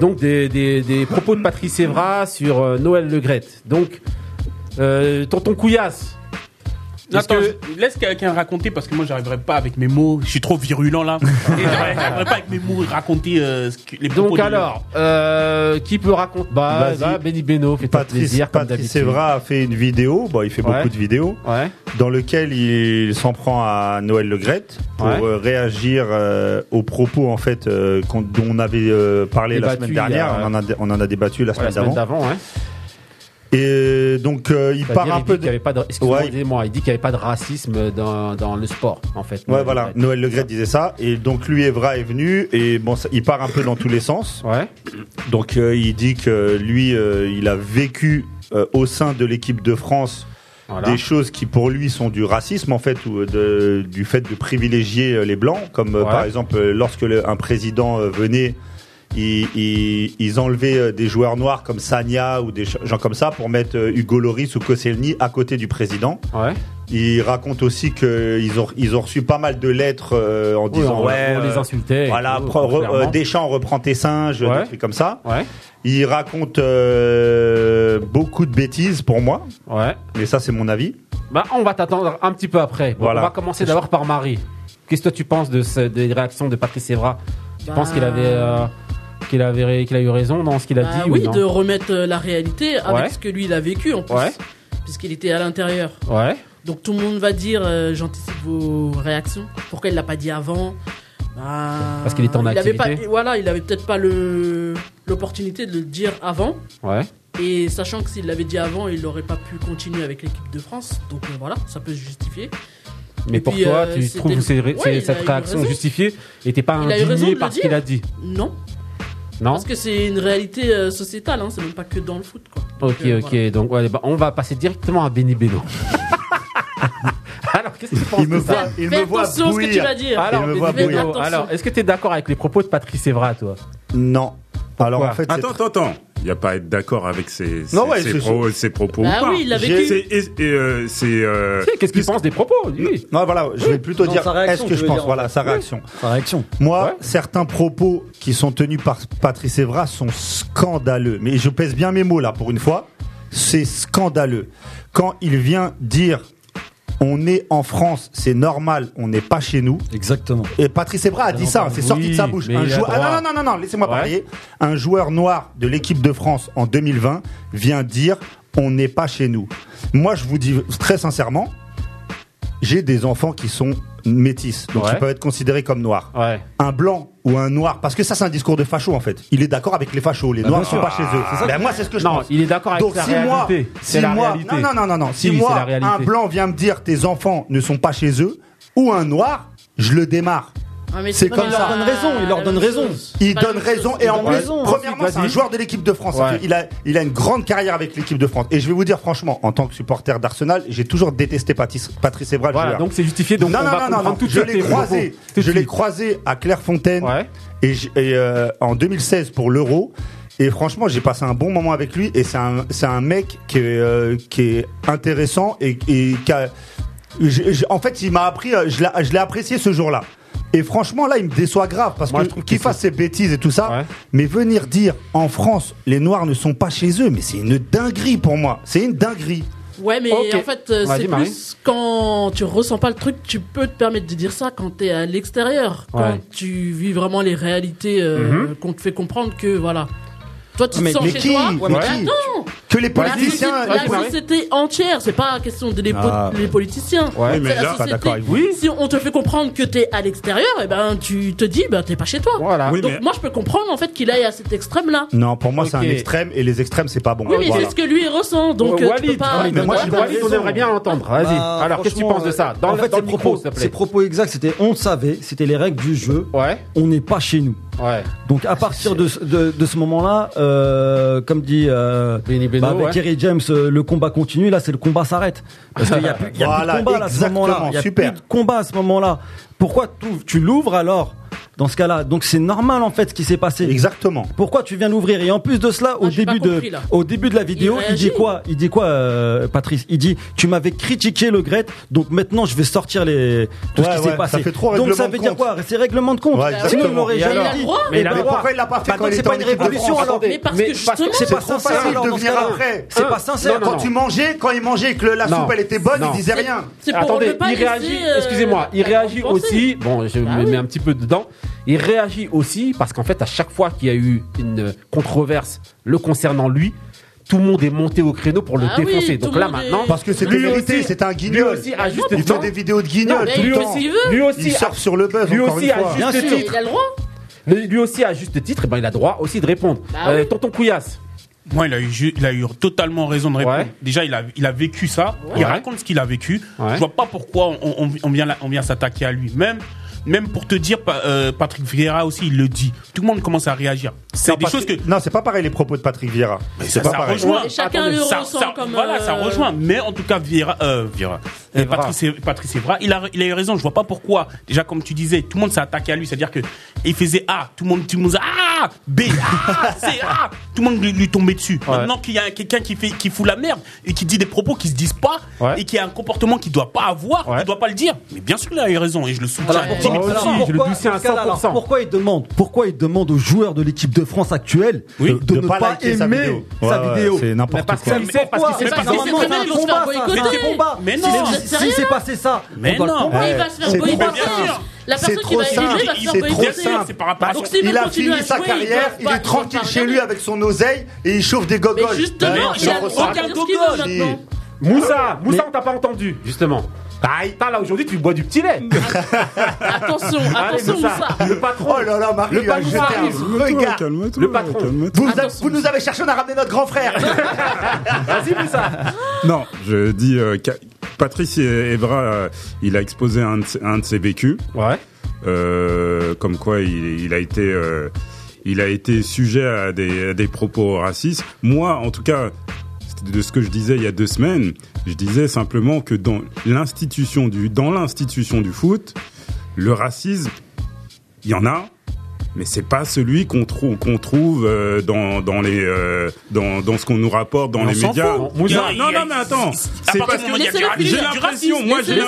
S1: donc des, des, des propos de Patrice Evra sur euh, Noël Le Gret. Donc, euh, tonton Couillasse.
S4: Attends,
S1: que-
S4: laisse quelqu'un raconter parce que moi j'arriverai pas avec mes mots. Je suis trop virulent là. (laughs) J'arriverai pas avec mes mots raconter euh, ce que- les propos
S1: Donc
S4: de-
S1: alors, euh, qui peut raconter? Bah,
S3: Vas-y.
S1: va, Benny Beno, fais-toi
S3: Patrice,
S1: plaisir comme
S3: Patrice. Evra a fait une vidéo, bon, il fait
S1: Ouais.
S3: beaucoup de vidéos,
S1: Ouais.
S3: dans lequel il s'en prend à Noël Le Gret pour
S1: Ouais.
S3: euh, réagir euh, aux propos en fait euh, dont on avait euh, parlé la semaine
S1: a-
S3: dernière. On en a, on en a débattu la
S1: Ouais, la
S3: semaine
S1: semaine
S3: d'avant. Et donc euh, il part un peu de.
S1: avait pas de,
S3: Ouais.
S1: il dit qu'il n'y avait pas de racisme dans, dans le sport, en fait.
S3: Ouais, voilà. Noël Le Gret disait ça. Et donc lui, Evra est venu et bon, ça- il part un peu dans tous les sens.
S1: Ouais.
S3: Donc euh, il dit que lui, euh, il a vécu au sein de l'équipe de France
S1: Voilà.
S3: des choses qui pour lui sont du racisme en fait ou de, du fait de privilégier les blancs, comme
S1: Ouais.
S3: par exemple lorsque le- un président venait. Ils, ils, ils enlevaient euh, des joueurs noirs comme Sanya ou des gens comme ça pour mettre euh, Hugo Loris ou Koscielny à côté du président.
S1: Ouais.
S3: Il raconte aussi qu'ils ont, ils ont reçu pas mal de lettres euh, en
S1: Oui,
S3: disant
S1: on,
S3: ouais,
S1: on les
S3: euh,
S1: insultait.
S3: voilà,
S1: tout,
S3: re- euh, Deschamps reprend tes singes,
S1: Ouais.
S3: des trucs comme ça.
S1: Ouais,
S3: Il raconte euh, beaucoup de bêtises pour moi,
S1: ouais.
S3: mais ça c'est mon avis.
S1: Bah, on va t'attendre un petit peu après. Bon,
S3: Voilà.
S1: On va commencer d'abord par Marie. Qu'est-ce que toi tu penses de ce- des réactions de Patrice Evra? Tu
S5: Bah,
S1: penses qu'il avait, euh, qu'il avait, qu'il a eu raison dans ce qu'il a
S5: Bah
S1: dit
S5: oui,
S1: ou non
S5: de remettre euh, la réalité avec
S1: Ouais.
S5: ce que lui il a vécu en plus,
S1: Ouais.
S5: puisqu'il était à l'intérieur.
S1: Ouais.
S5: Donc tout le monde va dire, euh, j'anticipe vos réactions. Pourquoi il l'a pas dit avant? Bah,
S1: Parce qu'il était en
S5: il avait pas,
S1: activité.
S5: Voilà, il avait peut-être pas le l'opportunité de le dire avant.
S1: Ouais.
S5: Et sachant que s'il l'avait dit avant, il n'aurait pas pu continuer avec l'équipe de France. Donc euh, voilà, ça peut se justifier.
S1: Mais
S5: Et
S1: pour
S5: puis,
S1: toi,
S5: euh,
S1: tu trouves
S5: Ouais, a
S1: cette réaction justifiée et t'es pas indigné par ce qu'il a dit?
S5: Non,
S1: Non
S5: parce que c'est une réalité euh, sociétale, hein, c'est même pas que dans le foot. Quoi. Donc,
S1: Ok,
S5: euh,
S1: ok.
S5: voilà.
S1: Donc, ouais, bah, on va passer directement à Benny Beno. (laughs) Alors, qu'est-ce que tu penses
S3: Il me
S1: de ça
S3: voit, il
S5: Fais
S3: me voit
S5: attention à ce que tu
S3: bouillir.
S5: vas dire.
S1: Alors,
S3: Il me
S1: Benny
S3: voit
S1: Beno,
S5: bouillir. Attention.
S1: alors, est-ce que tu es d'accord avec les propos de Patrice Evra, toi?
S3: Non. Alors en fait,
S2: Attends, attends, attends. Il n'y a pas à être d'accord avec ses, ses,
S3: Non, ouais,
S2: ses
S3: c'est-
S2: pro- ses propos
S5: Bah
S2: ou pas.
S5: oui, il l'a
S3: J'ai-
S5: vécu.
S2: C'est, euh, c'est, euh,
S1: sais, Qu'est-ce qu'il pense des propos lui
S3: non, voilà, je vais plutôt
S6: Non,
S3: dire est-ce que je pense,
S6: dire,
S3: voilà, sa réaction.
S6: Sa réaction.
S3: Moi,
S1: Ouais.
S3: certains propos qui sont tenus par Patrice Evra sont scandaleux. Mais je pèse bien mes mots là pour une fois. C'est scandaleux. Quand il vient dire on est en France, c'est normal, on n'est pas chez nous.
S6: Exactement.
S3: Et Patrice Evra a dit
S1: non,
S3: ça,
S1: bah
S3: c'est sorti de sa bouche. Un joueur, ah non, non, non, non, laissez-moi parler. Un joueur noir de l'équipe de France en 2020 vient dire on n'est pas chez nous. Moi, je vous dis très sincèrement, j'ai des enfants qui sont métis, donc
S1: Ouais.
S3: ils peuvent être considérés comme noirs
S1: Ouais.
S3: un blanc ou un noir, parce que ça c'est un discours de facho en fait. Il est d'accord avec les fachos, les
S6: Bah,
S3: noirs
S6: bien
S3: sont pas chez eux. Ben, moi c'est ce que je
S1: Non,
S3: pense.
S1: il est d'accord avec
S3: Donc
S1: la
S3: si moi,
S1: réalité.
S3: si
S1: C'est la
S3: moi,
S1: réalité.
S3: non non non non si
S1: Si,
S3: moi un blanc vient me dire tes enfants ne sont pas chez eux ou un noir, je le démarre.
S5: Ah,
S3: C'est comme ça.
S6: Il leur donne raison, il leur donne
S5: même
S6: raison.
S3: Il donne raison et en plus, premièrement, c'est un joueur de l'équipe de France. Il a, il a une grande carrière avec l'équipe de France. Et je vais vous dire franchement, en tant que supporter d'Arsenal, j'ai toujours détesté Patrice, Patrice Evra.
S1: Voilà, donc c'est justifié. Donc
S3: non,
S1: on
S3: non,
S1: va
S3: non, non,
S1: tout
S3: je l'ai croisé. Je l'ai croisé à Clairefontaine
S1: Ouais.
S3: et, euh, en 2016 pour l'Euro. Et franchement, j'ai passé un bon moment avec lui. Et c'est un, c'est un mec qui est, euh, qui est intéressant et, et qui a- en fait, il m'a appris. euh, Je l'ai, je l'ai apprécié ce jour-là. Et franchement, là, il me déçoit grave parce
S1: Moi,
S3: que qu'il fasse ses bêtises et tout ça.
S1: Ouais.
S3: Mais venir dire en France, les Noirs ne sont pas chez eux, mais c'est une dinguerie pour moi. C'est une dinguerie.
S5: Ouais, mais en fait, euh, c'est
S1: Marie.
S5: plus quand tu ressens pas le truc, tu peux te permettre de dire ça quand t'es à l'extérieur. Quand
S1: Ouais.
S5: tu vis vraiment les réalités, euh, qu'on te fait comprendre que voilà. Toi, tu te
S3: Mais,
S5: sens
S3: mais
S5: chez
S3: qui,
S5: toi.
S3: mais
S5: mais
S3: qui
S5: attends,
S3: Que les
S5: la
S3: politiciens.
S5: société,
S1: vas-y,
S5: la société entière, c'est pas question de les, po-
S3: Ah.
S5: les politiciens.
S1: Ouais,
S5: C'est
S2: mais
S5: la
S2: là,
S3: pas
S5: société.
S3: d'accord avec vous.
S1: Oui.
S5: Si on te fait comprendre que t'es à l'extérieur, et ben tu te dis, ben t'es pas chez toi.
S1: Voilà.
S2: Oui,
S5: Donc
S2: mais-
S5: moi, je peux comprendre en fait qu'il aille à cet extrême-là.
S3: Non, pour moi, c'est un
S1: Ok.
S3: extrême et les extrêmes, c'est pas bon.
S5: Oui, mais
S3: Voilà.
S5: c'est ce que lui ressent. Donc euh, tu peux
S1: Walid,
S5: pas.
S3: mais moi, j'ai
S1: Walid, on
S6: raison.
S1: aimerait bien l'entendre. Vas-y.
S6: Bah,
S1: Alors, qu'est-ce que tu
S6: franchement,
S1: penses de ça Dans
S6: en
S1: le-
S6: fait,
S1: dans
S6: ses
S1: le micro,
S6: propos,
S1: s'il te
S6: ses
S1: plaît.
S6: propos exacts, c'était on savait, c'était les règles du jeu.
S1: Ouais,
S6: On n'est pas chez nous.
S1: ouais.
S6: Donc à partir de, ce- de, de ce moment-là, euh, comme dit euh,
S1: Benny Beno,
S6: bah, avec
S1: ouais.
S6: Kerry James, euh, le combat continue. Là, c'est le combat s'arrête parce qu'il y a plus, il y a
S3: Voilà,
S6: plus de combat là, à ce moment-là. Il y a
S3: super.
S6: plus de combat à ce moment-là. Pourquoi tu l'ouvres alors? Dans ce cas-là Donc c'est normal en fait ce qui s'est passé.
S3: Exactement.
S6: Pourquoi tu viens l'ouvrir? Et en plus de cela, au
S5: Ah, j'ai
S6: début de,
S5: là.
S6: au début de la vidéo,
S5: Il
S6: il, dit quoi? Il dit quoi, euh, Patrice? Il dit tu m'avais critiqué le Gret, donc maintenant je vais sortir les tout
S3: Ouais,
S6: ce qui
S3: ouais,
S6: s'est passé.
S3: ça fait trop
S6: donc ça veut dire quoi? C'est règlement de compte.
S3: Ouais,
S6: Sinon il l'aurait jamais
S5: alors
S6: dit.
S1: Mais
S3: Mais pourquoi il l'a pas fait
S6: Bah,
S3: quand
S6: c'est pas une révolution, alors.
S5: Mais parce que
S6: C'est pas sincère. C'est
S1: Euh,
S6: pas sincère.
S3: Quand tu mangeais, quand il mangeait et que la soupe elle était bonne, il disait rien.
S5: c'est pour
S1: Attendez, il réagit,
S5: euh,
S1: excusez-moi, il
S5: la
S1: réagit aussi, bon, je
S5: Bah
S1: me
S5: oui.
S1: mets un petit peu dedans, il réagit aussi parce qu'en fait, à chaque fois qu'il y a eu une controverse le concernant lui, tout le monde est monté au créneau pour le
S5: Ah
S1: défoncer. Donc là
S5: est-
S1: maintenant,
S3: Parce que c'est vérité,
S1: aussi-
S3: c'est un
S1: lui
S3: guignol.
S1: aussi à juste
S3: Il fait des vidéos de guignol tout
S5: lui
S3: le temps.
S5: aussi, veut.
S1: lui aussi,
S3: Il surfe sur le buzz
S1: lui
S3: encore
S1: aussi
S3: une
S1: à
S3: fois.
S1: Juste titre,
S5: Il a le droit.
S1: lui lui aussi à juste titre, eh ben, il a droit aussi de répondre.
S5: Bah
S1: Euh,
S5: oui.
S1: Tonton Couillasse,
S4: Moi, il a eu, il a eu totalement raison de répondre.
S1: Ouais.
S4: Déjà, il a, il a vécu ça. Il raconte ce qu'il a vécu.
S1: Ouais.
S4: Je vois pas pourquoi on, on, on vient, on vient s'attaquer à lui. Même, même pour te dire, euh, Patrick Vieira aussi, il le dit. Tout le monde commence à réagir. C'est des choses que.
S3: Non, c'est pas pareil les propos de Patrick Vieira.
S4: Mais
S3: C'est
S4: ça,
S3: pas
S4: ça
S3: pareil.
S4: rejoint.
S5: Chacun
S1: Attendez,
S5: le ressent
S4: ça-
S5: comme.
S4: voilà, ça
S5: euh,
S4: rejoint. Mais en tout cas, Vieira, euh, Vieira, euh, Patrice, Evra, il a, eu raison. Je vois pas pourquoi. Déjà, comme tu disais, tout le monde s'est attaqué à lui. C'est-à-dire que il faisait A, tout le monde, tout le monde A, B, ah, C, A. Tout le monde lui, tombait dessus. Maintenant qu'il y a quelqu'un qui fait, fout la merde et qui dit des propos qui se disent pas et qui a un comportement qu'il doit pas avoir,
S1: ouais.
S4: il doit pas le dire. Mais bien sûr, il a eu raison et je le soutiens.
S6: Pourquoi, il demande, pourquoi il demande aux joueurs de l'équipe de France actuelle de, ne
S3: pas,
S6: aimer sa vidéo?
S3: C'est n'importe quoi.
S1: Parce qu'il
S6: c'est un combat.
S4: Mais non
S6: si c'est passé ça,
S4: mais
S6: on doit
S4: non,
S5: le il va se faire boycotter. La personne qui va être va se faire boycotter.
S4: Par rapport
S5: Donc, s'il
S3: il veut a
S5: continuer à
S3: fini
S5: sa
S3: carrière, il, est tranquille chez lui avec son oseille et il chauffe des gogoles.
S5: Justement, il a aucun gogol.
S1: Moussa, Moussa, on t'a pas entendu, justement.
S3: Aïe,
S1: ah, là aujourd'hui tu bois du petit lait.
S5: attention, (laughs) attention
S1: Allez,
S5: ça.
S1: Le patron.
S3: Oh là là, Marie,
S1: le patron
S2: regarde.
S1: le patron.
S3: Vous, nous avez cherché, on a ramené notre grand frère. (laughs)
S1: Vas-y, ça.
S2: Non, je dis euh, Patrice Evra, euh, il a exposé un de, ses vécus.
S1: Ouais.
S2: Euh, comme quoi il, a été euh, il a été sujet à des, à des, propos racistes. Moi, en tout cas, de ce que je disais il y a deux semaines. Je disais simplement que dans l'institution du, dans l'institution du foot, le racisme, il y en a, mais c'est pas celui qu'on trouve qu'on trouve euh, dans dans les euh, dans, dans ce qu'on nous rapporte dans les médias.
S4: Fout.
S2: Non, non mais attends, c'est parce que j'ai l'impression moi j'ai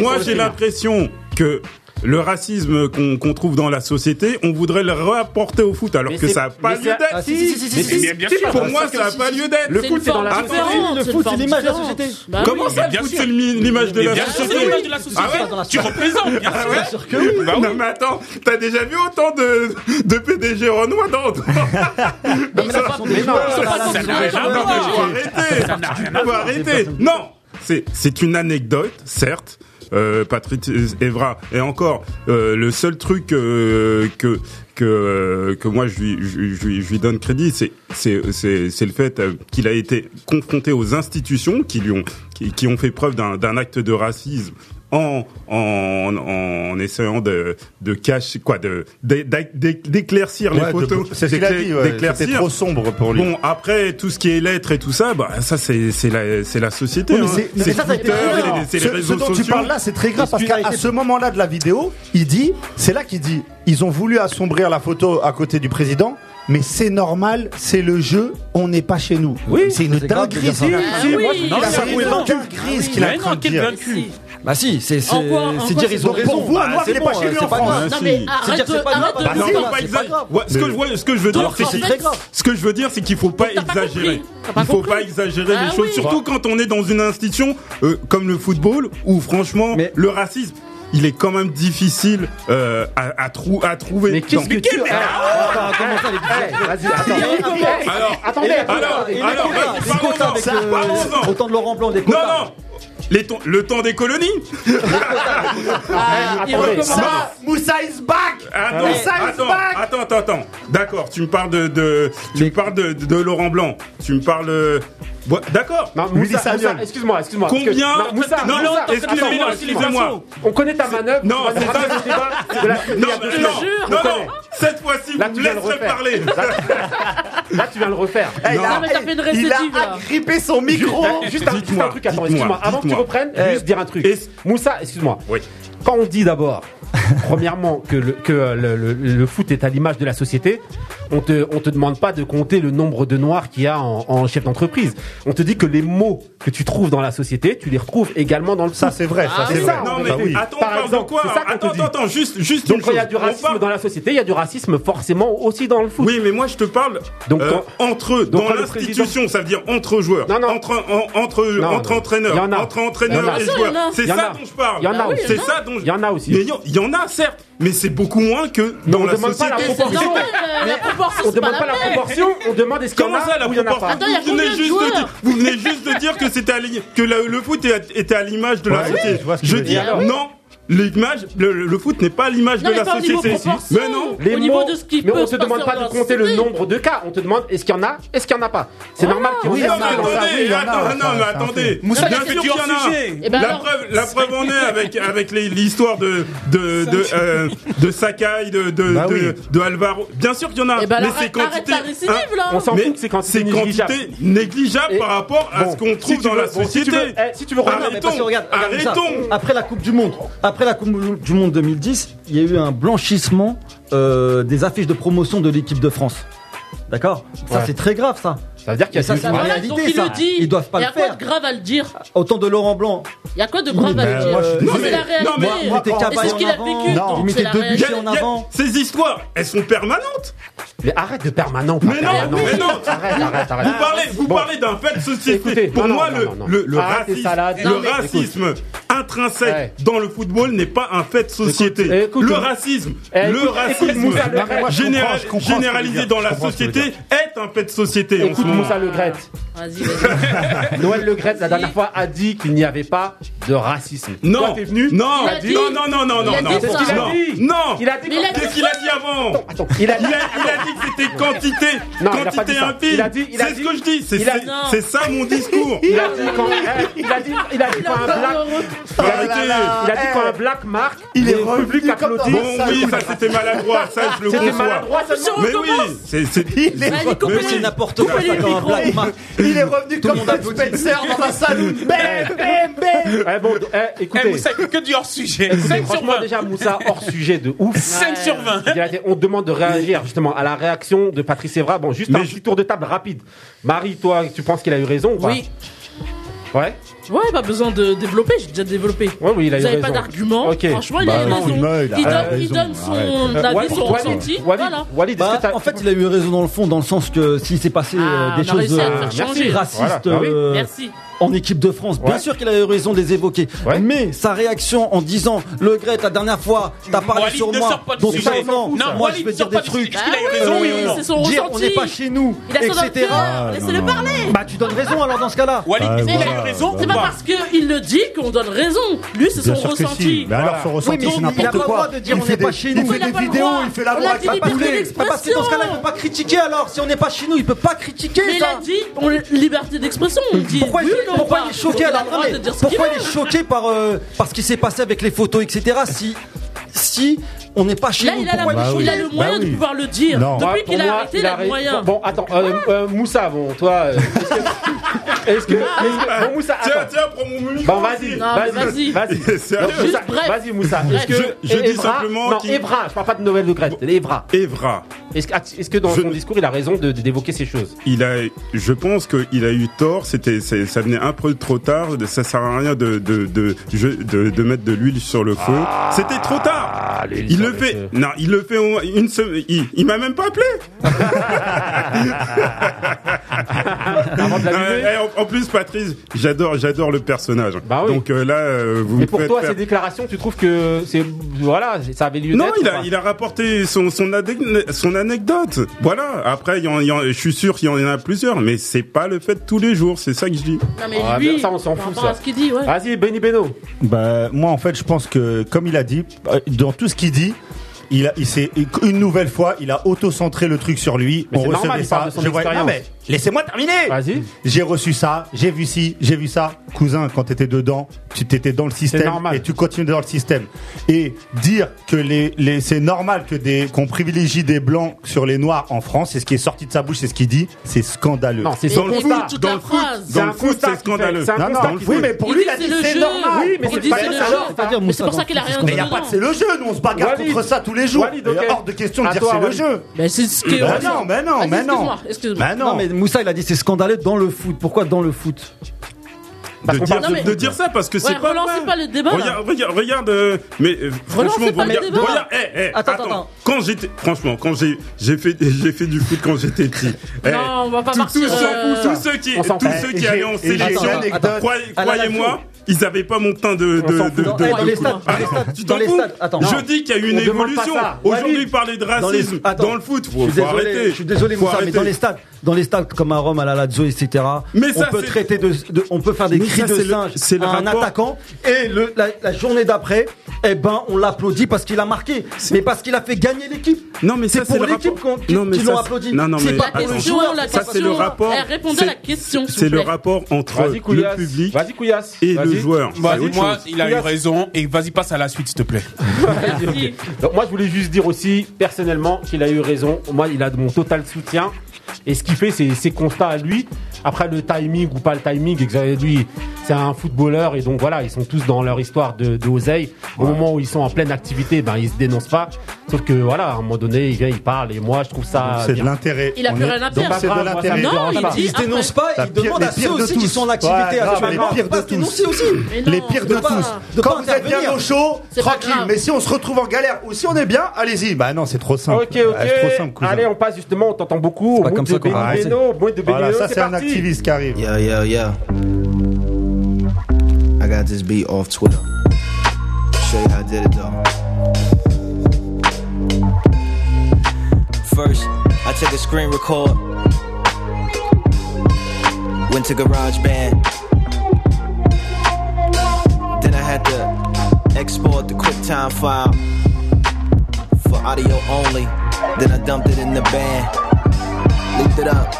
S2: moi j'ai l'impression que le racisme qu'on qu trouve dans la société, on voudrait le rapporter au foot, alors
S1: mais
S2: que ça n'a pas lieu d'être.
S6: Ah, si, si, si, si
S2: pour moi, ça n'a pas lieu d'être.
S1: Le foot, c'est dans la société.
S6: Le foot, c'est l'image de la société.
S2: Comment ça, le foot, c'est l'image de la société.
S4: Tu représentes, bien
S6: ah sûr.
S2: Non, mais attends, t'as déjà vu autant de PDG renois dans
S6: Mais
S1: non,
S2: arrêter. Non, c'est une anecdote, certes euh, Patrick Evra. Et encore, euh, le seul truc euh, que que, euh, que moi je lui, je, je, je lui donne crédit, c'est le fait euh, qu'il a été confronté aux institutions qui lui ont qui, qui ont fait preuve d'un acte de racisme en, en, en essayant de, de cacher, quoi, de, d'éclaircir les photos.
S3: C'est ce qu'il c'était trop sombre pour lui.
S2: Bon, après, tout ce qui est lettres et tout ça, bah, ça, c'est, c'est la, c'est la société.
S3: Oui,
S2: hein.
S3: C'est
S2: Twitter, c'est les réseaux
S3: ce dont tu parles là, c'est très grave parce qu'à ce moment-là de la vidéo, il dit, c'est là qu'il dit, ils ont voulu assombrir la photo à côté du président, mais c'est normal, c'est le jeu, on n'est pas chez nous.
S1: Oui,
S3: c'est une dinguerie. C'est une enquête grise qu'il a en de dire.
S6: Bah si, c'est dire ils ont raison.
S3: Pour vous, pas chez lui en France.
S2: Ce que je veux dire, c'est qu'il faut pas exagérer. Il faut pas exagérer les choses, surtout quand on est dans une institution euh, comme le football où franchement le racisme il est quand même difficile euh, à, trouver.
S1: Mais qu'est-ce
S6: attends,
S1: attends, attends.
S2: Alors,
S1: attendez,
S2: alors, alors,
S6: les
S2: le temps des colonies.
S5: ah, il
S3: Moussa, Moussa back.
S2: Attends, attends, attends, attends. D'accord, tu me parles de, tu me parles de, Laurent Blanc, tu me parles euh, D'accord.
S1: Moussa,
S3: Sagnol.
S1: Excuse-moi, excuse-moi.
S2: Combien
S1: Non, Moussa,
S2: non, excusez-moi.
S1: On connaît ta manœuvre.
S2: Non, c'est
S1: pas le débat.
S2: Non, non, non. Cette fois-ci, vous me parler.
S1: Là, tu viens le refaire.
S5: Non,
S3: là,
S5: ah, mais fait une récitive,
S3: il a agrippé son micro.
S1: Juste un, juste un truc, attends, excuse-moi. Avant que tu reprennes, juste dire un truc. Moussa, excuse-moi.
S2: Oui.
S1: Quand on dit d'abord (laughs) premièrement, que, euh, le, foot est à l'image de la société. On te, on te demande pas de compter le nombre de noirs qu'il y a en, chef d'entreprise. On te dit que les mots que tu trouves dans la société, tu les retrouves également dans le foot.
S3: Ça, c'est vrai.
S1: C'est ça.
S2: Attends,
S1: attends,
S2: attends, attends, juste, juste
S1: Donc,
S2: une
S1: quand il y a du racisme dans la société, il y a du racisme forcément aussi dans le foot.
S2: Oui, mais moi, je te parle
S1: donc,
S2: euh, entre eux, dans l'institution, ça veut dire entre joueurs, entre, en, entre,
S1: non,
S2: entre entraîneurs, entre entraîneurs et joueurs. C'est ça dont je parle.
S1: Il y en a aussi
S5: y en a,
S2: certes, mais c'est beaucoup moins que dans la
S1: société. pas la proportion.
S5: Non, euh, la proportion
S1: on demande pas la, proportion, on demande est-ce qu'il y en
S2: a ça, la
S1: ou il y en a pas.
S5: Attends, y a
S2: vous, venez juste de dire, vous venez juste de dire que c'était que la, le foot était à l'image de
S3: ouais, la société. Oui,
S2: je,
S3: je
S2: dis non l'image, le, foot n'est pas l'image de la société. Mais non,
S1: les
S5: au niveau de ce qui
S1: mais
S5: peut
S1: on
S5: se
S1: demande pas de compter le nombre de cas. On te demande est-ce qu'il y en a, est-ce qu'il y en a pas. C'est normal.
S2: Non, mais attendez, non, mais attendez.
S4: Moussa,
S2: bien sûr qu'il y en a. La preuve, la preuve en est avec avec l'histoire de de de de Sakai, de de Alvaro. Bien sûr qu'il y en a, mais c'est quantité.
S1: On s'en fout c'est quantité négligeable
S2: par rapport à ce qu'on trouve dans la société.
S1: Si tu veux,
S6: regarde,
S2: arrêtons.
S6: Après la Coupe du Monde, après la Coupe du Monde 2010, il y a eu un blanchissement euh, des affiches de promotion de l'équipe de France. D'accord? Ça, c'est très grave, ça.
S1: Ça veut dire qu'il y a
S6: ça, réalité, ça.
S5: Le dit.
S6: Ils doivent pas le faire.
S5: Il y a quoi de grave à le dire?
S6: Autant de Laurent Blanc.
S5: Il y a quoi de grave à le
S3: ben, dire?
S5: Non,
S2: mais,
S5: c'est la réalité. C'est ce qu'il a vécu.
S6: Il en avant.
S2: Ces histoires, elles sont permanentes.
S1: Mais arrête de permanent.
S2: Mais non, mais non.
S1: Arrête, arrête, arrête.
S2: Vous parlez, vous parlez d'un fait de société. Pour moi, le racisme, le racisme intrinsèque dans le football n'est pas un fait de société. Le racisme, le racisme généralisé dans la société est un fait de société.
S1: Écoute Moussa Le Gret. Noël Le Gret, la dernière fois, a dit qu'il n'y avait pas de racisme.
S2: Non,
S1: Toi,
S2: non, non, non, non, non, non, non, qu'est-ce qu'il a dit avant
S1: Il a dit
S2: que c'était quantité, quantité
S1: impie.
S2: C'est ce que je dis, c'est ça mon discours.
S1: Il a dit quand, il a dit, il pas un black. Oh il a, dit,
S2: eh.
S1: il dit quand le black marque,
S3: il est
S1: le public applaudit.
S2: Bon, oui, ça c'était maladroit, ça je le conçois.
S1: maladroit seulement.
S2: Mais oui, c'est c'est
S6: c'est n'importe quoi quand un black.
S3: Il est revenu comme
S6: Fred
S3: Spencer dans un saloon. (laughs) Bam, bam, bam.
S1: bon, eh,
S4: eh,
S1: écoutez.
S4: que du hors sujet. 5 sur 20.
S1: déjà Moussa hors sujet de ouf. (laughs)
S4: 5 sur 20.
S1: On demande de réagir justement à la réaction de Patrice Evra. Bon, juste un petit tour de table rapide. Marie, toi, tu penses qu'il a eu raison ou pas
S5: Oui.
S1: Ouais.
S5: Ouais, pas besoin de développer, j'ai déjà développé.
S1: Ouais, oui, il a
S5: Vous eu avez
S1: raison.
S5: pas d'argument. Franchement, il a bah
S3: eu
S5: raison.
S3: Il
S5: donne- son avis, son ressenti. Voilà.
S6: Bah, en fait, il a eu raison dans le fond, dans le sens que s'il s'est passé euh,
S5: Ah,
S6: des choses
S5: réussi
S6: euh,
S1: raciste, bah Merci.
S6: Euh, en équipe de France.
S1: Ouais.
S6: Bien sûr qu'il avait raison de les évoquer.
S1: Ouais.
S6: Mais sa réaction en disant Le Grec, la dernière fois, t'as parlé
S4: Walid
S6: sur moi. Donc,
S4: non,
S6: moi,
S4: Walid
S6: je vais dire des trucs.
S4: Ah
S5: oui,
S4: euh,
S5: c'est son
S6: dire, on n'est pas chez nous, etc.
S5: Ah, Laissez-le parler.
S6: Bah, tu donnes raison alors dans ce cas-là.
S4: Walid,
S3: ah,
S4: il a eu raison.
S5: Bah,
S4: c'est
S5: pas parce qu'il le dit qu'on donne raison. Lui, c'est son ressenti.
S3: Mais alors, son ressenti, c'est n'importe quoi. Il fait
S6: pas chez nous.
S5: Il fait
S3: des vidéos, il fait la voix
S6: Parce que dans ce cas-là, il peut pas critiquer alors. Si on n'est pas chez nous, il peut pas critiquer.
S5: Mais il a dit Liberté d'expression.
S6: Pourquoi il pourquoi il est choqué Pourquoi il est par euh, par ce qui s'est passé avec les photos, etc. Si si on n'est pas chez
S5: là,
S6: nous.
S5: Il a, le moyen de
S3: bah
S5: pouvoir le dire.
S3: Non.
S5: Depuis
S1: bah,
S5: qu'il a arrêté,
S1: il
S5: a le moyen.
S1: Bon, attends, euh, euh, Moussa, bon, toi. Euh, (laughs) est-ce que. bon, Moussa.
S2: Tiens, tiens, prends mon micro.
S1: Bon, vas-y, vas-y,
S5: vas-y.
S1: Vas-y, Moussa.
S2: Je dis simplement.
S1: Non, Evra, je parle pas de Noël de Grèce, Evra.
S2: Evra.
S1: Est-ce que dans son discours, il a raison d'évoquer ces choses?
S2: Il a. Je pense qu'il a eu tort, c'était, ça venait un peu trop tard, ça sert à rien de, de, de, de, mettre de l'huile sur le feu. Ah, c'était trop tard il le fait. Non, il le fait une semaine. Il, il m'a même pas appelé. Euh, en, plus, Patrice, j'adore, j'adore le personnage.
S1: Bah.
S2: Donc euh, là, euh,
S1: pour toi, ces déclarations, tu trouves que c'est voilà, ça avait lieu
S2: Non, il a, rapporté son son, son anecdote. Voilà. Après, y en, je suis sûr qu'il y en a plusieurs, mais c'est pas le fait tous les jours. C'est ça que je dis.
S5: Non mais
S1: ah,
S5: lui,
S1: ça on s'en fout ça. Vas-y, Benny Beno.
S3: Bah moi, en fait, je pense que comme il a dit, euh, dans tout ce qu'il dit il, a, il s'est une nouvelle fois, il a auto-centré le truc sur lui.
S1: Mais
S3: on recevait
S1: normal,
S3: ça. Je vois, Laissez-moi terminer.
S1: Vas-y.
S3: J'ai reçu ça, j'ai vu ci, j'ai vu ça. Cousin, quand t'étais dedans, tu t'étais dans le système et tu continues dans le système. Et dire que les, les c'est normal que des qu'on privilégie des blancs sur les noirs en France, c'est ce qui est sorti de sa bouche, c'est ce qu'il dit, c'est scandaleux.
S1: Non, c'est
S5: dans,
S1: le
S5: foot,
S2: dans le foot, dans le foot, c'est scandaleux.
S3: Non, non, oui, mais pour lui, il a dit c'est normal.
S1: Oui, mais c'est pas
S5: le jeu. C'est pour ça qu'il a rien dit.
S3: Mais y a pas de c'est le jeu, nous on se bagarre contre ça tous les jours. Hors de question de dire c'est le jeu.
S5: Mais c'est ce que.
S3: Mais non, mais non, mais non. Mais
S6: non, Moussa, il a dit c'est scandaleux dans le foot. Pourquoi dans le foot?
S2: De, dire, ça parce que c'est pas
S5: le débat.
S2: Regarde, regarde, euh, mais euh, franchement, regarde, eh, eh,
S6: attends,
S2: Quand j'étais, franchement, quand j'ai, j'ai fait, j'ai fait du foot quand j'étais petit.
S5: non, eh, on va pas
S2: tout,
S5: partir. Euh,
S2: tous, ceux qui, tous ceux qui allaient en sélection, croyez-moi, ils avaient pas mon teint de.
S6: dans,
S2: de,
S6: dans, les dans les
S2: ah,
S6: stats, attends.
S2: Je dis qu'il y a
S1: eu une
S2: évolution. Aujourd'hui, parler de racisme dans, le foot, faut,
S6: je
S2: faut
S6: désolé,
S2: arrêter.
S6: Je suis désolé, Moussa, mais dans les stades, dans les stades comme à Rome, à la Lazio, etc. On peut traiter on peut faire des cri un attaquant et la, journée d'après, eh ben on l'applaudit parce qu'il a marqué, mais parce qu'il a fait gagner l'équipe.
S2: Non mais
S6: c'est pour l'équipe
S2: qu'ils
S6: l'ont applaudi.
S2: Non non mais
S6: pas pour le joueur.
S2: Ça c'est le rapport.
S5: La.
S2: C'est le rapport entre le public et le joueur.
S4: Moi, il a eu raison et vas-y passe à la suite s'il te plaît. (laughs)
S1: Moi je voulais juste dire aussi personnellement qu'il a eu raison. Moi il a de mon total soutien. Et ce qu'il fait, c'est ses constats à lui. Après, le timing ou pas le timing, lui, c'est un footballeur. Et donc, voilà, ils sont tous dans leur histoire de, de oseille. Au moment où ils sont en pleine activité, ben, ils se dénoncent pas. Sauf que voilà, à un moment donné, il vient, il parle, et moi, je trouve ça.
S3: C'est de l'intérêt.
S5: Il a plus rien à faire.
S3: C'est de l'intérêt.
S1: me
S5: Non, il dit
S6: Ils se
S5: après.
S6: dénoncent pas, demandent
S3: les
S6: à
S3: pires
S6: ceux
S3: de
S6: aussi qui sont en activité actuellement.
S3: les pires de tous. Les pires de tous.
S6: de
S3: Quand vous êtes bien au chaud, tranquille. Mais si on se retrouve en galère ou si on est bien, allez-y. Bah non, c'est trop simple.
S1: Ok, ok. Allez, on passe justement, on t'entend beaucoup.
S6: C'est pas comme
S1: de
S6: ça qu'on
S1: de
S3: ça
S1: c'est parti.
S3: Activiste qui arrive.
S8: Yo, yo, yo. I got this beat off Twitter. Show you how I did it though. First, I took a screen record. Went to GarageBand. Then I had to export the QuickTime file for audio only. Then I dumped it in the band. Looped it up.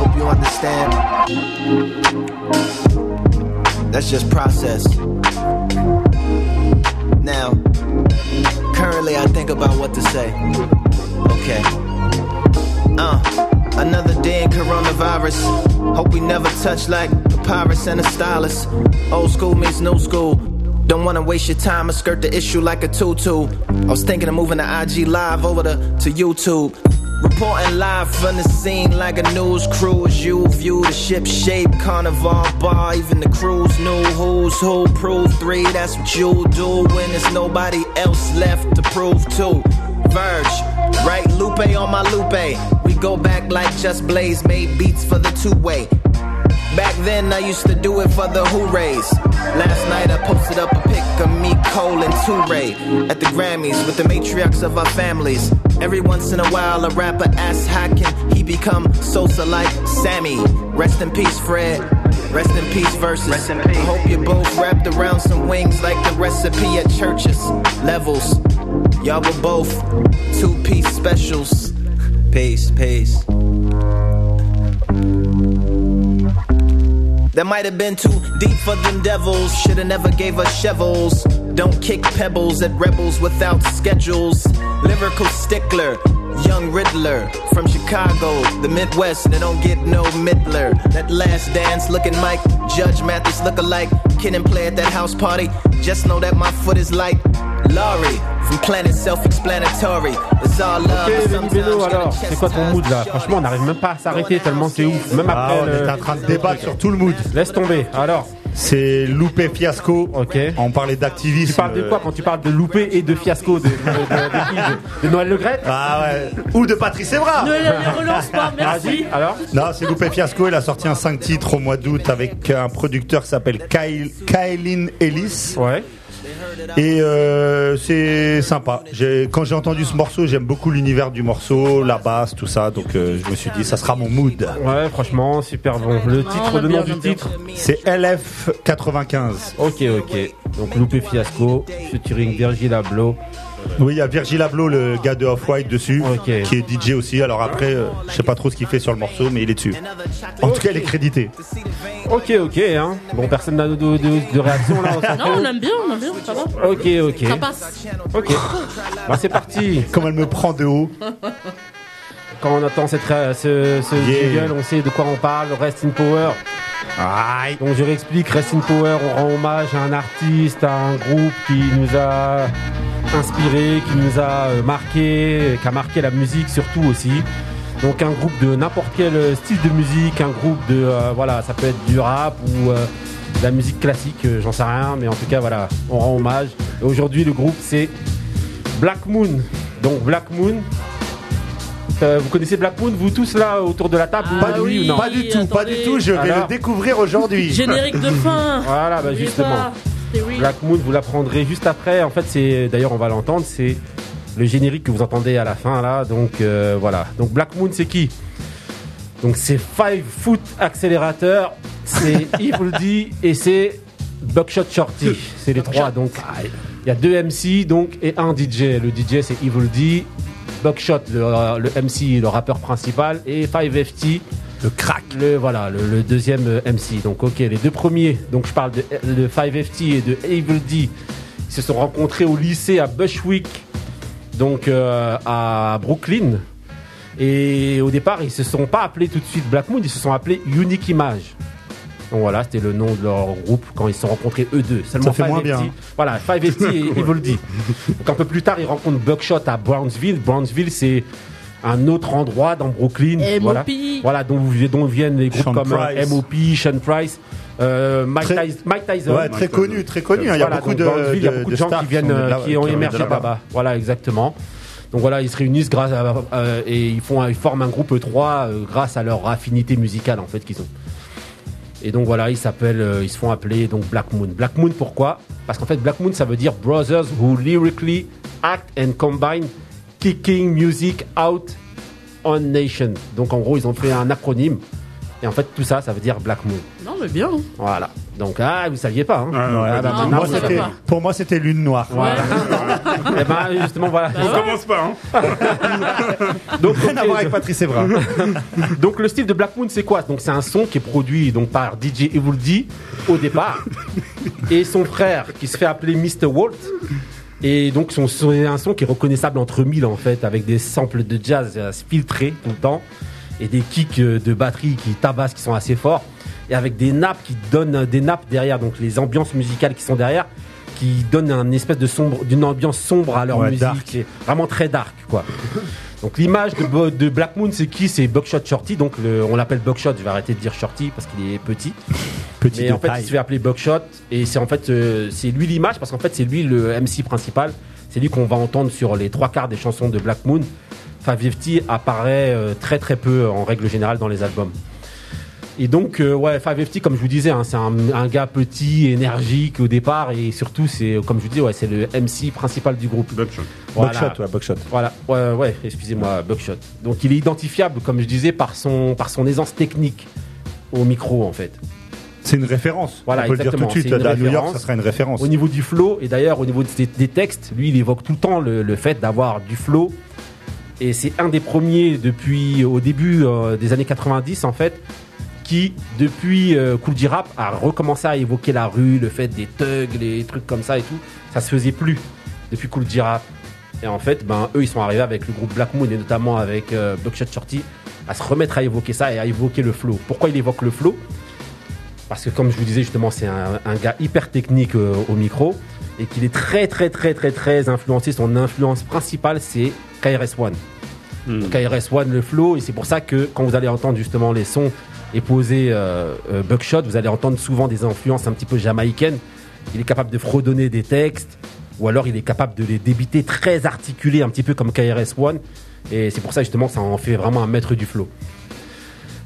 S8: Hope you understand. That's just process. Now, currently I think about what to say. Okay. Uh, another day in coronavirus. Hope we never touch like papyrus and a stylus. Old school meets new school. Don't wanna waste your time or skirt the issue like a tutu. I was thinking of moving the IG live over to, to YouTube. Reporting live from the scene like a news crew as you view the ship shape carnival bar. Even the crews knew who's who. Prove three, that's what you do when there's nobody else left to prove to. Verge, right? Lupe on my Lupe. We go back like Just Blaze made beats for the two way. Back then, I used to do it for the hoorays. Last night, I posted up a pic of me, Cole, and Toure at the Grammys with the matriarchs of our families. Every once in a while, a rapper asks, How can he become Sosa like Sammy? Rest in peace, Fred. Rest in peace, verses. I hope you're both wrapped around some wings like the recipe at churches. Levels. Y'all were both two piece specials. Peace, peace. That might have been too deep for them devils. Shoulda never gave us shovels. Don't kick pebbles at rebels without schedules. Lyrical stickler, young Riddler from Chicago, the Midwest. They don't get no middler. That last dance looking Mike, Judge Mathis look alike. Kid and play at that house party. Just know that my foot is like Laurie from Planet Self-Explanatory. It's all love.
S1: Ok, Benny Beno, alors, c'est quoi ton mood là? Franchement, on n'arrive même pas à s'arrêter tellement c'est ouf. Même
S3: Ah,
S1: après
S3: on
S1: le-
S3: est en train de débattre sur tout le mood.
S1: Laisse tomber. Alors,
S3: C'est loupé fiasco.
S1: ok.
S3: On parlait d'activisme.
S1: Tu parles de quoi quand tu parles de loupé et de fiasco de, de, de- de qui de, de Noël Le Gret
S3: Ah ouais. Ou de Patrice Evra.
S5: Ne les relance pas, (laughs) merci.
S1: Alors
S3: Non, c'est Loupé Fiasco. Il a sorti un 5 titres au mois d'août avec un producteur qui s'appelle Kyle, Kylin Ellis.
S1: Ouais.
S3: Et euh, c'est sympa. Quand j'ai entendu ce morceau, j'aime beaucoup l'univers du morceau, la basse, tout ça. Donc euh, je me suis dit, ça sera mon mood.
S1: Ouais, franchement, super bon. Le titre, le nom du titre
S3: C'est LF95.
S1: Ok, ok. Donc loupé fiasco, featuring Virgil Abloh.
S3: Oui, il y a Virgil Abloh, le gars de Off-White dessus, qui est DJ aussi. Alors après, euh, je sais pas trop ce qu'il fait sur le morceau, mais il est dessus. En tout cas, il est crédité.
S1: Ok, ok. Hein. Bon, personne n'a de, de, de- de réaction là. on (laughs)
S5: Non, on aime bien, on aime bien, ça va.
S1: Ok, ok.
S5: Ça passe.
S1: Ok. Bah, c'est parti.
S3: Comme elle me prend de haut.
S1: Quand on entend cette, ce, ce
S3: Yeah.
S1: jingle, on sait de quoi on parle. Rest in Power. Donc je réexplique, Rest in Power, on rend hommage à un artiste, à un groupe qui nous a inspiré, qui nous a euh, marqué, qui a marqué la musique surtout aussi. Donc un groupe de n'importe quel euh, style de musique, un groupe de euh, voilà, ça peut être du rap ou euh, de la musique classique, euh, j'en sais rien, mais en tout cas voilà, on rend hommage. Et aujourd'hui le groupe c'est Black Moon. Donc Black Moon. euh, vous connaissez Black Moon, vous tous là autour de la table?
S5: Ah
S1: Pas
S5: oui.
S1: ou non?
S3: Pas du tout, pas du tout. Je vais
S1: Alors
S3: le découvrir aujourd'hui.
S5: Générique de (laughs) fin.
S1: Voilà, bah justement.
S5: pas.
S1: Black Moon, vous l'apprendrez juste après. En fait, c'est d'ailleurs on va l'entendre, c'est le générique que vous entendez à la fin là. Donc euh, voilà. Donc Black Moon, c'est qui? Donc c'est Five Foot Accelerator, c'est (laughs) Evil D et c'est Buckshot Shorty. C'est les trois. Donc il y a deux MC donc et un DJ. Le DJ c'est Evil D, Buckshot le, le MC, le rappeur principal et 5FT. Le crack. Le, voilà, le, le deuxième euh, MC. Donc, ok, les deux premiers. Donc, je parle de, de 5FT et de Evil D. Ils se sont rencontrés au lycée à Bushwick, donc euh, à Brooklyn. Et au départ, ils se sont pas appelés tout de suite Black Moon, ils se sont appelés Unique Image. Donc voilà, c'était le nom de leur groupe quand ils se sont rencontrés eux deux. Seulement
S3: Ça fait moins
S1: 5FT.
S3: bien.
S1: Voilà, 5FT et (laughs) Evil D. Donc un peu plus tard, ils rencontrent Buckshot à Brownsville. Brownsville, c'est un autre endroit dans Brooklyn.
S5: M.O.P..
S1: Voilà, voilà dont, dont viennent les groupes
S3: Sean
S1: comme euh,
S3: Price.
S1: MOP, Sean Price, euh, Mike,
S3: Très-
S1: Tyson, Mike Tyson.
S3: Ouais, très connu, très connu. hein. Il y a beaucoup de,
S1: Brownsville, il y a beaucoup de, gens qui viennent, euh,
S3: là-
S1: qui ont émergé
S3: là-bas.
S1: Voilà, exactement. Donc voilà, ils se réunissent grâce à, euh, et ils font, ils forment un groupe 3 grâce à leur affinité musicale en fait qu'ils ont. Et donc voilà, ils s'appellent, euh, ils se font appeler donc Black Moon. Black Moon pourquoi? Parce qu'en fait Black Moon ça veut dire brothers who lyrically act and combine kicking music out on nation. Donc en gros ils ont fait un acronyme. Et en fait tout ça ça veut dire Black Moon.
S5: Non, mais bien. hein.
S1: Voilà. Donc ah vous saviez pas. Hein
S2: Ah,
S3: Ouais,
S1: Ah, bah,
S5: Non,
S3: Moi, pour moi, c'était Lune Noire.
S1: Voilà. (laughs) Et ben justement voilà.
S2: On commence pas, hein. (laughs)
S1: Donc,
S3: Rien à voir avec Patrice Evra. (laughs)
S1: Donc le style de Black Moon c'est quoi? Donc c'est un son qui est produit donc par DJ Evil D au départ et son frère qui se fait appeler Mr Walt et donc son son- c'est un son qui est reconnaissable entre mille en fait avec des samples de jazz euh, filtrés tout le temps et des kicks euh, de batterie qui tabassent qui sont assez forts et avec des nappes qui donnent euh, des nappes derrière donc les ambiances musicales qui sont derrière qui donnent un espèce de sombre d'une ambiance sombre à leur
S3: Ouais,
S1: musique
S3: dark.
S1: qui est vraiment très dark quoi. Donc l'image de, Black Moon, c'est qui? C'est Buckshot Shorty. Donc le- on l'appelle Buckshot. Je vais arrêter de dire Shorty parce qu'il est petit.
S3: Petit
S1: Mais en fait, il se fait appeler Buckshot et c'est en fait euh, c'est lui l'image parce qu'en fait c'est lui le MC principal. C'est lui qu'on va entendre sur les trois quarts des chansons de Black Moon. 550 apparaît euh, très très peu en règle générale dans les albums. Et donc, euh, ouais, 550, comme je vous disais, hein, c'est un, un gars petit, énergique au départ, et surtout, c'est, comme je vous dis, ouais, c'est le MC principal du groupe.
S2: Buckshot.
S1: Voilà.
S3: Buckshot, ouais, Buckshot.
S1: Voilà, ouais, ouais, excusez-moi, Buckshot. Donc il est identifiable, comme je disais, par son, par son aisance technique au micro, en fait.
S3: C'est une référence.
S1: Voilà,
S3: On peut le dire tout de
S1: exactement,
S3: suite. À New York, ça sera une référence.
S1: Au niveau du flow, et d'ailleurs au niveau des, des textes, lui, il évoque tout le temps le, le fait d'avoir du flow. Et c'est un des premiers depuis au début euh, des années 90, en fait, qui, depuis euh, Cool Rap, a recommencé à évoquer la rue, le fait des thugs, les trucs comme ça et tout. Ça se faisait plus depuis Cool Rap. Et en fait, ben, eux, ils sont arrivés avec le groupe Black Moon et notamment avec euh, Buckshot Shorty à se remettre à évoquer ça et à évoquer le flow. Pourquoi il évoque le flow? Parce que, comme je vous disais justement, c'est un, un gars hyper technique euh, au micro et qu'il est très, très, très, très, très influencé. Son influence principale, c'est KRS-One. KRS-One, le flow, et c'est pour ça que quand vous allez entendre justement les sons et poser euh, euh, Buckshot, vous allez entendre souvent des influences un petit peu jamaïcaines. Il est capable de fredonner des textes, ou alors il est capable de les débiter très articulés, un petit peu comme KRS-One, et c'est pour ça justement que ça en fait vraiment un maître du flow.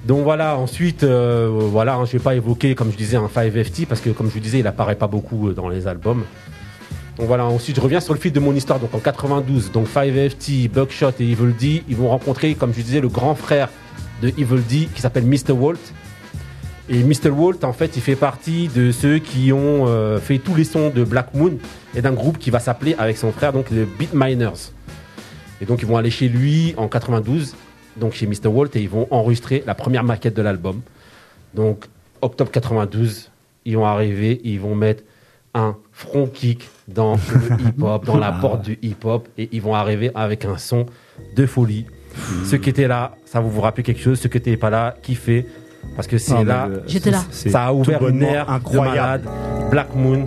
S1: Donc voilà, ensuite, euh, voilà, hein, je vais pas évoquer, comme je disais, un 5FT, parce que comme je vous disais, il apparaît pas beaucoup euh, dans les albums. Donc voilà, ensuite je reviens sur le fil de mon histoire. Donc en 92, donc 5FT, Buckshot et Evil D, ils vont rencontrer, comme je disais, le grand frère de Evil D qui s'appelle Mr. Walt. Et Mr. Walt, en fait, il fait partie de ceux qui ont euh, fait tous les sons de Black Moon et d'un groupe qui va s'appeler avec son frère, donc les Beat Miners. Et donc ils vont aller chez lui en 92, donc chez Mr. Walt, et ils vont enregistrer la première maquette de l'album. Donc octobre 92, ils vont arriver, ils vont mettre un front kick dans le (laughs) hip-hop, dans la porte du hip-hop, et ils vont arriver avec un son de folie. Ceux qui étaient là, ça vous vous rappelez quelque chose? Ceux qui n'étaient pas là, kiffez. Parce que c'est là,
S5: J'étais là.
S3: c'est
S1: ça a ouvert une ère
S3: incroyable.
S1: de. Black Moon,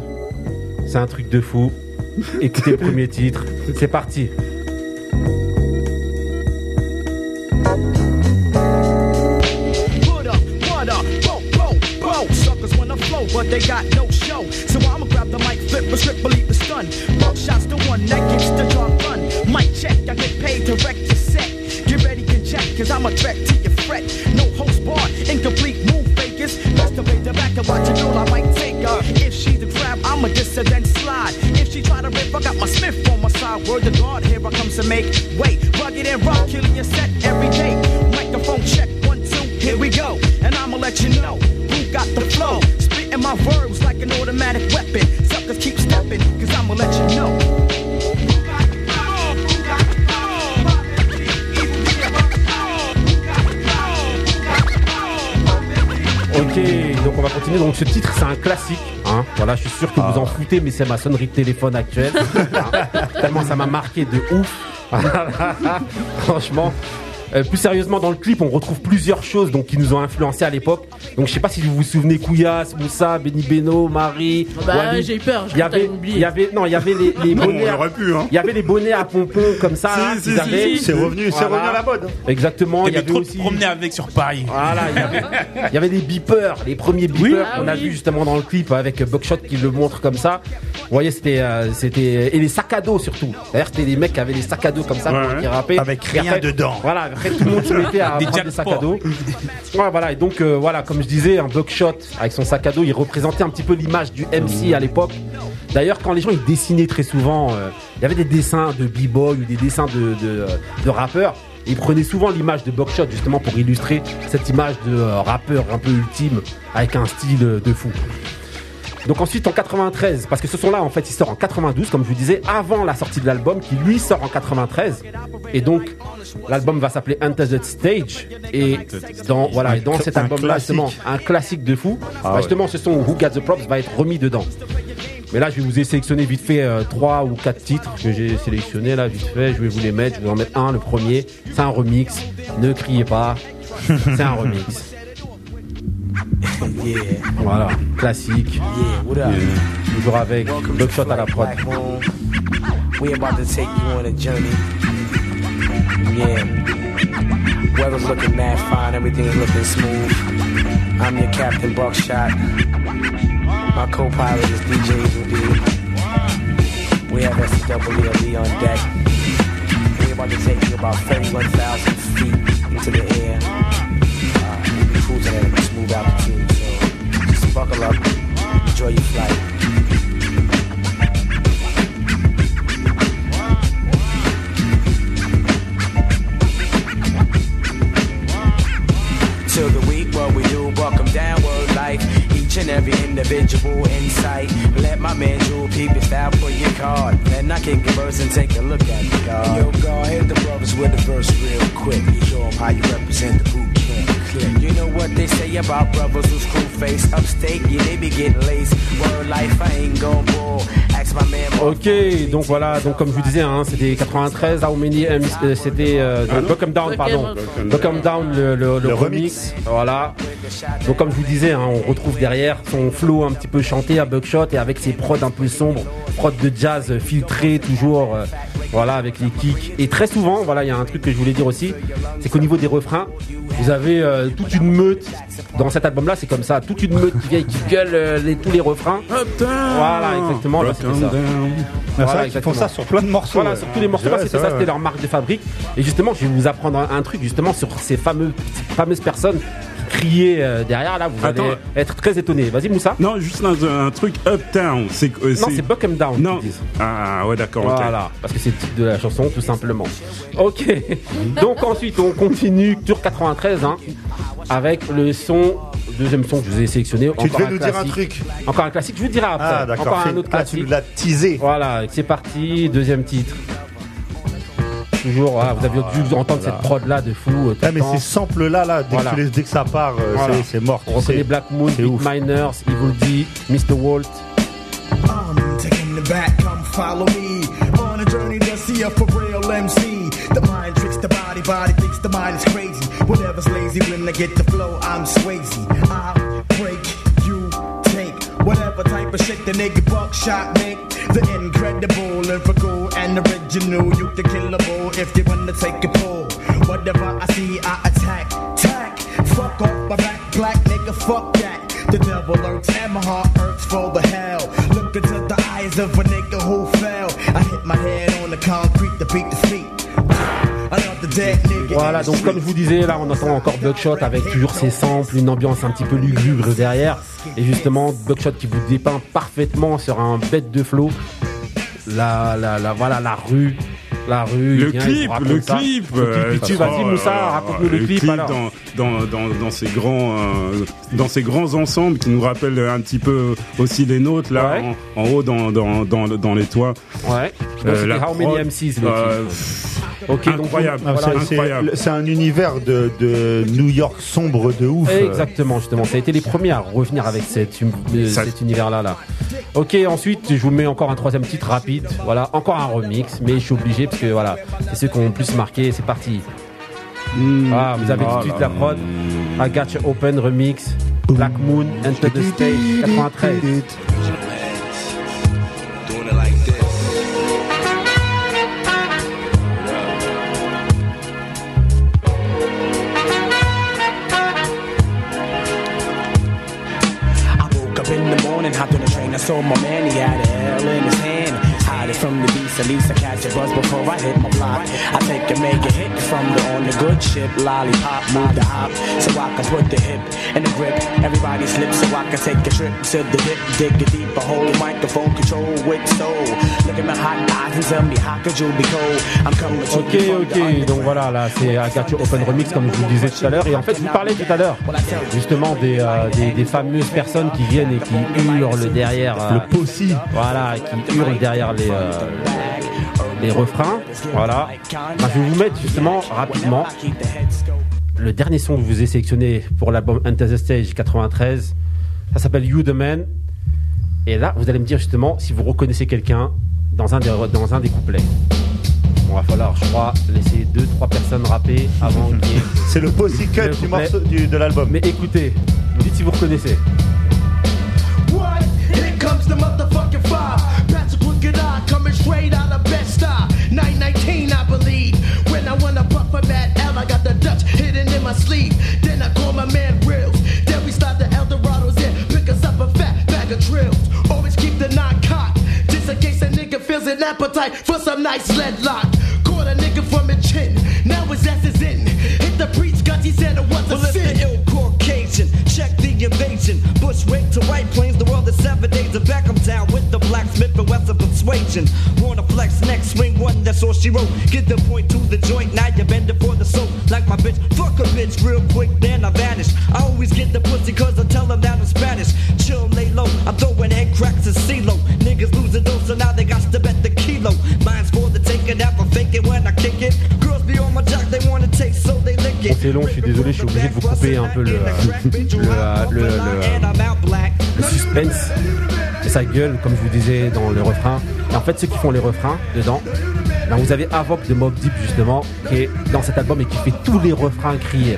S1: c'est un truc de fou. (laughs) Écoutez le premier titre. C'est parti.
S9: But they got no show. So I'ma grab the mic, flip a strip, believe the stun. Buckshot's the one that gets the job done. Mic check, I get paid to wreck cause I'm a threat to your fret. No host bar, incomplete move fakers. Pay the back and watch a girl, I might take her. If she's a crab, I'm a dissident slide. If she try to rip, I got my Smith on my side. Word to God, here I come to make way. Rugged and rock, killing your set every day. Microphone check, one, two, here we go. And I'ma let you know who got the flow. Spitting my verbs like an automatic weapon. Suckers keep stepping, cause I'ma let you know.
S1: Ok, donc on va continuer. Donc ce titre, c'est un classique. Hein. Voilà, je suis sûr que vous en foutez, mais c'est ma sonnerie de téléphone actuelle. (laughs) Tellement ça m'a marqué de ouf. (laughs) Franchement. Euh, plus sérieusement, dans le clip, on retrouve plusieurs choses donc qui nous ont influencé à l'époque. Donc je sais pas si vous vous souvenez Kouyas, Moussa, Benny Beno, Marie.
S5: Bah,
S1: Walid.
S5: j'ai eu peur, je
S1: Il y avait, il y avait, non, il y avait les, les (laughs)
S2: Non,
S1: bonnets.
S2: on
S1: à-
S2: aurait pu, hein.
S1: Il y avait les bonnets à pompons comme ça.
S2: Si, si, si.
S3: C'est revenu, c'est revenu à la mode.
S1: Exactement. Il y avait
S4: trop
S1: aussi.
S4: promener avec sur Paris.
S1: Voilà, il y avait, (laughs) des beepers, les premiers beepers
S4: Oui.
S1: qu'on
S5: Ah
S1: a
S5: oui.
S1: vu justement dans le clip avec Buckshot qui le montre comme ça. Vous voyez, c'était, euh, c'était et les sacs à dos surtout. D'ailleurs, c'était des mecs qui avaient les sacs à dos comme ça
S2: Ouais,
S1: pour-
S2: ouais.
S1: qui rappaient.
S3: Avec rien
S1: après-
S3: dedans.
S1: Voilà, après tout le monde se mettait à
S4: Des
S1: prendre des sacs à dos. Ouais, voilà, et donc euh, voilà, comme je disais, un Buckshot avec son sac à dos, il représentait un petit peu l'image du MC à l'époque. D'ailleurs, quand les gens ils dessinaient très souvent, euh, il y avait des dessins de b-boy ou des dessins de, de, euh, de rappeurs. Ils prenaient souvent l'image de Buckshot justement pour illustrer cette image de rappeur un peu ultime avec un style de fou. Donc ensuite en 93, parce que ce son-là en fait il sort en 92 comme je vous disais, avant la sortie de l'album qui lui sort en 93. Et donc l'album va s'appeler the Stage. Et dans, voilà, et dans cet album-là justement, un classique de fou,
S3: Ah
S1: bah,
S3: ouais.
S1: justement ce son Who Got the Props va être remis dedans. Mais là je vais vous ai sélectionné vite fait euh, trois ou quatre titres que j'ai sélectionnés là vite fait, je vais vous les mettre, je vais en mettre un, le premier, c'est un remix, ne criez pas, c'est un remix. (laughs)
S8: Yeah,
S1: Voilà, classique,
S8: yeah, what up?
S1: toujours avec Buckshot à la prod.
S8: We about to take you on a journey. Yeah. Weather's looking mad fine, everything is looking smooth. I'm your Captain Buckshot. My co-pilot is DJ Rudy. We have SWLE on deck. We're about to take you about 31,000 feet into the air. Altitude, so buckle up, enjoy your flight. to the week what we do welcome downward life. Each and every individual insight. Let my man Jewel peep your style for your card. And I can converse and take a look at the card yo God hit the brothers with the verse real quick. You show them how you represent the boot camp clique. you know what they say about brothers who's crew face upstate yeah they be getting lace word life I ain't gon' bull ask my man
S1: Ok, donc voilà, donc comme je vous disais, hein, c'était 93, How Many euh, c'était euh, 'em Down, pardon, 'em Down, le, le, le
S3: Le
S1: remix, voilà. Donc comme je vous disais, hein, on retrouve derrière son flow un petit peu chanté à Buckshot et avec ses prods un peu sombres, prods de jazz filtrés toujours, euh, voilà, avec les kicks. Et très souvent, voilà, il y a un truc que je voulais dire aussi, c'est qu'au niveau des refrains, vous avez euh, toute une meute dans cet album-là, c'est comme ça, toute une meute qui vient et qui gueule euh, les- tous les refrains. Voilà, exactement, c'était ça. Voilà,
S3: vrai qu'ils font ça sur plein de morceaux.
S1: Voilà, sur tous les morceaux,
S3: Ouais,
S1: c'était ça, c'était leur marque de fabrique. Et justement, je vais vous apprendre un, un truc justement sur ces fameux, fameuses personnes criaient euh, derrière. Là, vous allez être très étonnés. Vas-y, Moussa.
S2: Non, juste un, un truc Uptown. C'est euh,
S1: Non, c'est Buck 'em Down.
S2: Non. Ah ouais, d'accord.
S1: Voilà, parce que c'est le titre de la chanson, tout simplement. Ok. Donc ensuite, on continue sur 93, hein, avec le son, deuxième son que je vous ai sélectionné.
S3: Tu devais nous dire un truc.
S1: Encore un classique, je vous dirai après.
S3: Ah, d'accord.
S1: Encore
S3: fais-
S1: un autre
S3: Ah, tu
S1: classique.
S3: l'as teasé.
S1: Voilà, c'est parti, deuxième titre. Toujours, voilà, vous avez dû entendre cette prod là de fou. euh, tout
S3: Ah, mais
S1: temps.
S3: ces samples là, là, dès,
S1: Voilà.
S3: que, tu les- dès que ça part, euh,
S1: Voilà.
S3: c'est- mort.
S1: On reconnaît
S3: sais.
S1: Black Moon,
S3: C'est
S1: Big
S3: ouf.
S1: Miners, Evil D, Mr. Walt.
S10: I'm taking the back, come follow me. On a journey to see a for real MC. The mind tricks the body, body thinks the mind is crazy. Whatever's lazy when I get the flow, I'm Swayze. I'll break, you take. Whatever type of shit the nigga buckshot make. The incredible, lyrical, and original. You the killable if you wanna take a pull. Whatever I see, I attack. Tack, fuck off my back, black nigga, fuck that. The devil lurks and my heart hurts for the hell. Look into the eyes of a nigga who fell. I hit my head on the concrete to beat the feet. Another dead nigga.
S1: Voilà, donc comme je vous disais, là on entend encore Buckshot avec toujours ses samples, une ambiance un petit peu lugubre derrière. Et justement, Buckshot qui vous dépeint parfaitement sur un bête de flow. La, la, la, voilà, la rue. La rue.
S2: Le clip, le
S1: ça.
S2: clip.
S1: Le
S2: euh,
S1: clip, tu vas-y, Moussa,
S2: euh,
S1: raconte-nous le clip, alors.
S2: Dans, dans, dans, dans ces grands, euh, dans ces grands ensembles qui nous rappellent un petit peu aussi les nôtres là,
S1: Ouais.
S2: en, en haut dans, dans, dans, les toits.
S1: Ouais. Donc,
S2: Euh, la
S1: How Many MCs le
S2: euh,
S1: titre. Ok, donc
S2: incroyable,
S3: Ah,
S1: voilà,
S3: c'est- c'est-
S2: incroyable.
S3: C'est un univers de, de New York sombre de ouf.
S1: Exactement, justement. Ça a été les premiers à revenir avec cet, hum- euh, cet univers-là. Là. Ok, ensuite, je vous mets encore un troisième titre rapide. Voilà, encore un remix, mais je suis obligé parce que voilà, c'est ceux qui ont le plus marqué. C'est parti. Ah, vous avez tout de suite la prod. I Got You Open Remix. Black Moon, Enter the Stage, 93.
S9: Saw my man, he had a L in his hand. Hide it from the at least I catch a buzz before I hit my block. I take a make a hit from the on the good ship, lollipop, move the hop, so I can put the hip in the grip. Everybody slips, so I can take a trip to the dip, dig a deeper hole, microphone control with soul. Look at my hot eyes and tell me how could you be cold? I'm coming to
S1: Ok, ok, donc voilà, là c'est I Got You Open Remix comme je vous disais tout à l'heure. Et en fait, je vous parlais tout à l'heure justement des, euh, des, des fameuses personnes qui viennent et qui hurlent derrière. euh,
S3: Le possi.
S1: Voilà, qui hurlent derrière les, euh, les refrains. Voilà. Bah, je vais vous mettre justement rapidement le dernier son que je vous ai sélectionné pour l'album Enter the Stage 93. Ça s'appelle You the Man. Et là, vous allez me dire justement si vous reconnaissez quelqu'un dans un des, dans un des couplets. Bon, va falloir, je crois, laisser deux, trois personnes rapper avant qu'il y ait (laughs)
S3: C'est le possi cut du morceau du- de l'album.
S1: Mais écoutez, vous dites si vous reconnaissez.
S10: A bad L, I got the Dutch hidden in my sleeve. Then I call my man Reels. Then we start the Eldorados in. Pick us up a fat bag of trills. Always keep the nine cocked. Just in case a nigga feels an appetite for some nice lead lock. Caught a nigga from a chin. Now his ass is in. Hit the preach guts, he said it was a
S11: Well,
S10: sin.
S11: Invasion. Bushwick to White Plains, the world is seven days of Beckham Town with the blacksmith and Western persuasion. Wanna flex next swing one, that's all she wrote. Get the point to the joint, now you bend it for the soap. Like my bitch, fuck a bitch real quick, then I vanish. I always get the pussy cause I tell them that I'm Spanish. Chill, lay low, I'm throwing head cracks and CeeLo. Niggas losing dose, so now they got to bet the
S1: Bon, c'est long, je suis désolé, je suis obligé de vous couper un peu le, le, le, suspense de sa gueule, comme je vous disais dans le refrain. Et en fait, ceux qui font les refrains dedans, ben, vous avez Avoc de Mob Deep justement, qui est dans cet album et qui fait tous les refrains criés.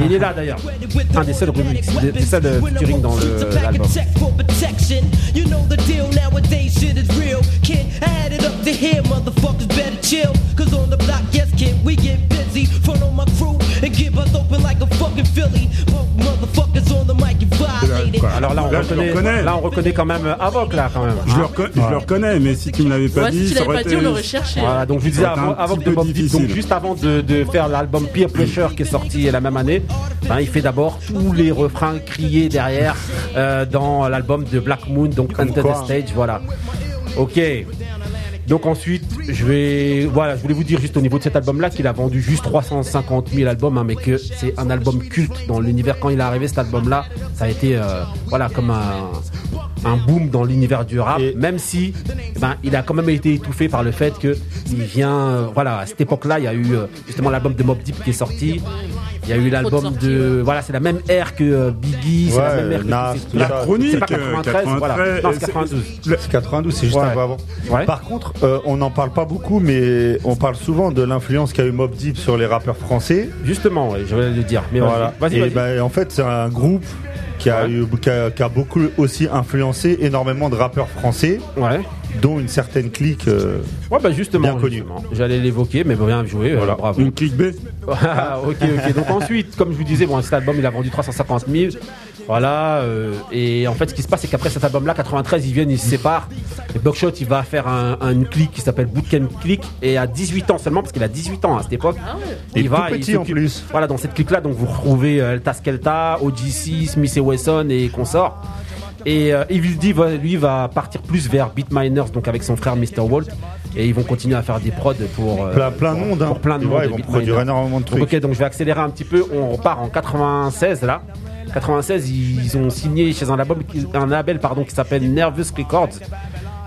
S1: Et il est là d'ailleurs, un des seuls remix, des, seuls euh, featuring dans l'album.
S12: And give us open like a fucking Philly. Punk motherfuckers on the mic, you violated.
S1: Alors là, on
S2: Là,
S1: reconnaît, là, on reconnaît quand même Avoc là quand même.
S2: Je,
S1: hein.
S2: le, reco- je le reconnais, mais si tu me l'avais pas
S5: Ouais,
S2: dit,
S5: si tu
S2: ça
S5: l'avais
S2: aurait
S5: pas dit,
S2: été.
S5: on l'aurait cherché.
S1: Voilà, donc je disais avant, avant de Deep, donc juste avant de, de faire l'album Peer Pressure qui est sorti la même année, ben, il fait d'abord tous les refrains criés derrière euh, dans l'album de Black Moon, donc Under the. Stage, voilà. Ok. Donc ensuite, je vais, voilà, je voulais vous dire juste au niveau de cet album-là qu'il a vendu juste 350 000 albums, hein, mais que c'est un album culte dans l'univers. Quand il est arrivé, cet album-là, ça a été, euh, voilà, comme un, un boom dans l'univers du rap, même si, ben, il a quand même été étouffé par le fait que il vient, euh, voilà, à cette époque-là, il y a eu euh, justement l'album de Mob Deep qui est sorti. Il y a eu l'album de, voilà, c'est la même ère que euh, Biggie, c'est la
S3: Ouais,
S1: même ère que
S3: tout
S1: la chronique, c'est pas 93, voilà. Non, c'est 92.
S3: C'est 92, c'est juste
S1: Ouais.
S3: un peu avant.
S1: Ouais.
S3: Par contre, euh, on n'en parle pas beaucoup, mais on parle souvent de l'influence qu'a eu Mob Deep sur les rappeurs français.
S1: Justement, ouais, je vais le dire. Mais
S3: voilà.
S1: vas-y, vas-y,
S3: Et ben, en fait, c'est un groupe qui a, eu, qui, a, qui a beaucoup aussi influencé énormément de rappeurs français, dont une certaine clique. euh,
S1: Ouais, bah justement,
S3: Bien connu.
S1: justement. j'allais l'évoquer, mais bien joué, voilà. bravo.
S2: Une clique B. (laughs)
S1: Ah, ok, ok. Donc ensuite, comme je vous disais, bon, cet album, il a vendu 350 000. Voilà. euh, et en fait, ce qui se passe, c'est qu'après cet album-là, 93, ils viennent, ils se séparent. Et Buckshot, il va faire un, un- une clique qui s'appelle Bootcamp Click. Et à 18 ans seulement, parce qu'il a 18 ans à cette époque,
S3: Et
S1: il
S3: tout
S1: va. il
S3: petit en
S1: s'occupe-
S3: plus.
S1: Voilà, dans cette clique-là, donc vous retrouvez euh, Elta Skelta, OGC, Smith et Wesson et consorts. Et euh, Evil D, lui, va partir plus vers Beatminers, donc avec son frère Mr. Walt. Et ils vont continuer à faire des prods pour. euh,
S3: Plein- plein
S1: pour-
S3: monde, hein.
S1: Pour plein de
S3: Tu vois,
S1: monde.
S3: ils vont produire énormément de
S1: Donc,
S3: trucs.
S1: ok, donc je vais accélérer un petit peu. On repart en 96 là. 96, ils ont signé chez un label, un label pardon, qui s'appelle Nervous Records.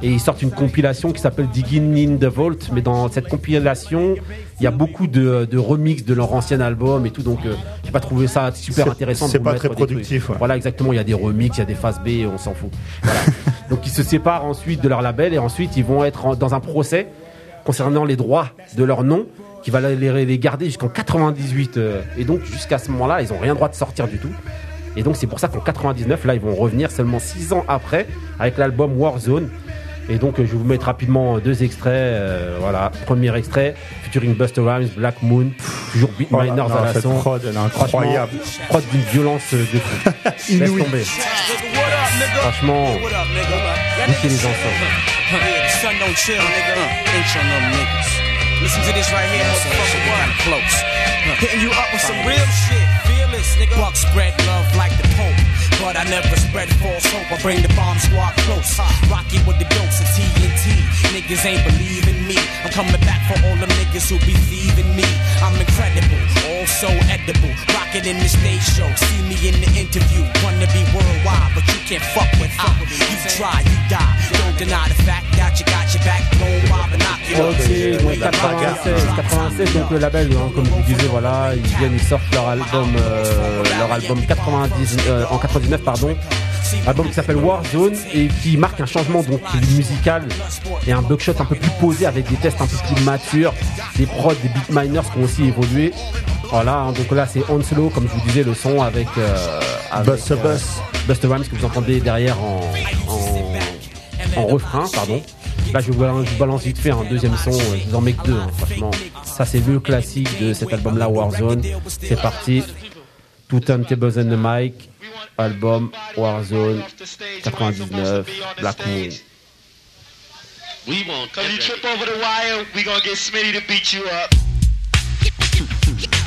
S1: Et ils sortent une compilation qui s'appelle Digging in the Vault. Mais dans cette compilation, il y a beaucoup de, de remix de leur ancien album et tout. Donc, euh, j'ai pas trouvé ça super intéressant.
S3: c'est pas très productif, ouais.
S1: Voilà, exactement. Il y a des remix, il y a des phases B, on s'en fout. Voilà. (laughs) donc, ils se séparent ensuite de leur label et ensuite, ils vont être en- dans un procès concernant les droits de leur nom, qui va les, les garder jusqu'en 98. euh, et donc jusqu'à ce moment-là, ils ont rien droit de sortir du tout. Et donc c'est pour ça qu'en 99, là, ils vont revenir seulement 6 ans après avec l'album Warzone. Et donc je vais vous mettre rapidement deux extraits. euh, voilà, premier extrait, featuring Buster Rhymes, Black Moon, toujours Beat
S3: Oh
S1: à la
S3: cette
S1: son.
S3: prod, elle est
S1: Franchement,
S3: incroyable.
S1: Prod d'une violence de fou. (laughs) Laisse tomber. Franchement, niquez les
S13: niggas. Listen to this right here, motherfucker. Close. Hitting you up with some real shit. Fearless, nigga. Buck spread love like the. But I never spread false hope. I bring the bomb squad close. Rocky with the dose of TNT. Niggas ain't believing me. I'm coming back for all them niggas who be thieving me. I'm incredible, also edible. Rockin' in the stage show. See me in the interview. Wanna be worldwide, but you can't fuck with I. You try, you die. Don't deny the fact that you got your back blown by binoculars.
S1: Ok, donc 96, 96, donc le label, hein, comme je vous voilà, ils viennent, ils sortent leur album, euh, leur album 90, euh, en 99, pardon, album qui s'appelle Warzone et qui marque un changement donc musical et un buckshot un peu plus posé avec des tests un peu plus matures, des prods, des beat miners qui ont aussi évolué. Voilà, hein, donc là c'est Onslow, comme je vous disais, le son avec, euh, avec
S3: Busta
S1: euh, Rhymes que vous entendez derrière en, en, en refrain, pardon. Là, je vous balance, je vous balance vite fait un deuxième son. euh, Je vous en mets que deux, hein, franchement. Ça, c'est le classique de cet album-là, Warzone. C'est parti. Two Turntables and the Mic, album Warzone 99, Black Moon.
S14: We won't. Cause you trip over the wire, we gonna get Smitty to beat you up. (laughs)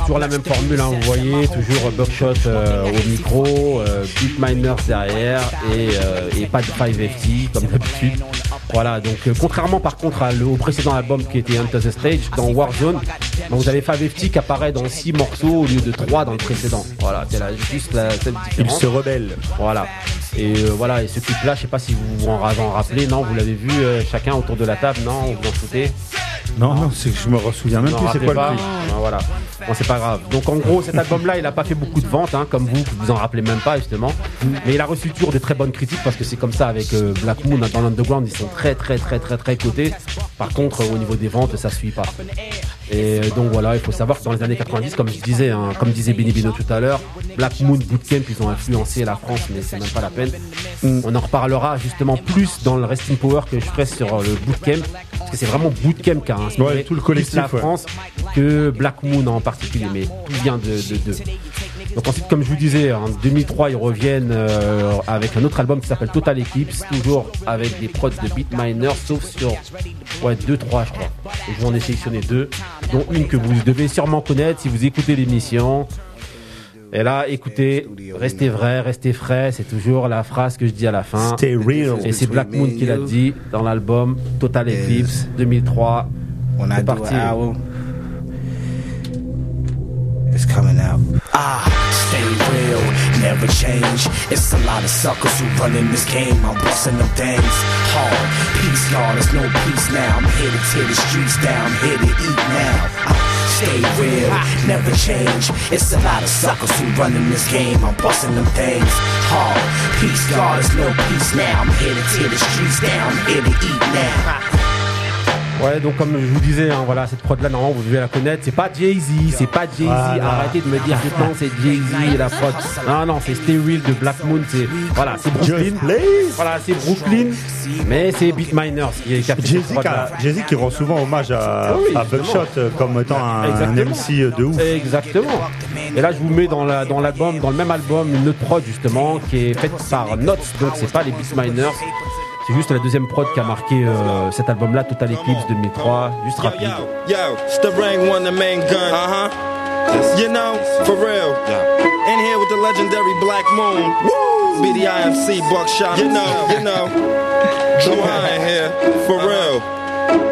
S1: Toujours la même formule, hein, vous voyez, toujours Buckshot euh, au micro, euh, Beat Miners derrière et, euh, et pas de 5FT comme d'habitude. Voilà, donc euh, contrairement par contre à au précédent album qui était Enter the Stage, dans Warzone, donc vous avez 5FT qui apparaît dans 6 morceaux au lieu de 3 dans le précédent. Voilà, c'est la, juste la
S3: Il se rebelle.
S1: Voilà. Et euh, voilà, et ce clip-là, je sais pas si vous vous en en rappelez, non, vous l'avez vu euh, chacun autour de la table, non, vous vous en foutez?
S3: Non, non, c'est que je me souviens même
S1: vous
S3: plus c'est quoi
S1: pas
S3: le.
S1: Non, voilà. Bon, c'est pas grave. Donc en gros, cet album-là, il a pas fait beaucoup de ventes, hein, comme vous, que vous en rappelez même pas justement. Mais il a reçu toujours de très bonnes critiques parce que c'est comme ça avec euh, Black Moon dans l'underground, ils sont très très très très très cotés. Par contre, au niveau des ventes, ça suit pas. Et euh, donc voilà, il faut savoir que dans les années 90, comme je disais, hein, comme disait Benny Bino tout à l'heure, Black Moon Bootcamp, ils ont influencé la France, mais c'est même pas la peine. On en reparlera justement plus dans le Resting Power que je ferai sur euh, le Bootcamp, parce que c'est vraiment Bootcamp qui a inspiré
S3: Ouais, tout le
S1: plus
S3: collectif,
S1: la
S3: ouais.
S1: France que Black Moon en particulier, mais tout vient de de- d'eux. Donc ensuite, comme je vous disais, en 2003, ils reviennent euh, avec un autre album qui s'appelle Total Eclipse, toujours avec des prods de Beat Miners, sauf sur ouais deux, trois, je crois. Et je vais en ai sélectionné deux, dont une que vous devez sûrement connaître si vous écoutez l'émission. Et là, écoutez, restez vrai, restez frais, c'est toujours la phrase que je dis à la fin.
S3: Stay real.
S1: Et c'est Black Moon qui l'a dit dans l'album Total Eclipse 2003.
S15: When I
S1: C'est parti.
S15: Coming out.
S13: Ah, stay real, never change. It's a lot of suckers who run in this game. I'm busting them things hard. Peace, y'all, there's no peace now. I'm here to tear the streets down, I'm here to eat now. Ah, stay real, never change. It's a lot of suckers who run in this game. I'm busting them things hard. Peace, y'all, there's no peace now. I'm here to tear the streets down, I'm here to eat now.
S1: Ouais, donc comme je vous disais, hein, voilà, cette prod là, normalement, vous devez la connaître. C'est pas Jay-Z, c'est pas Jay-Z.
S3: Voilà.
S1: Arrêtez de me dire que non, c'est Jay-Z et la prod. Non, non, c'est Real de Black Moon. C'est voilà, c'est Brooklyn. Voilà, c'est Brooklyn. Mais c'est Beat Miners qui, cette
S3: Jay-Z qui, rend souvent hommage à,
S1: Ah oui,
S3: à. Buckshot euh, comme étant un. MC de ouf.
S1: Exactement. Et là, je vous mets dans la dans l'album, dans le même album, une autre prod justement qui est faite par Notes. Donc c'est pas les Beat Miners. C'est juste la deuxième prod qui a marqué euh, cet album-là, Total Eclipse 2003. Juste rapide.
S16: Yo, the ring one, the main gun. Uh huh.
S15: You know, for real. In here with the legendary Black Moon. Woo! BDIMC, Buckshot. You know, you know. (laughs) In here, for real.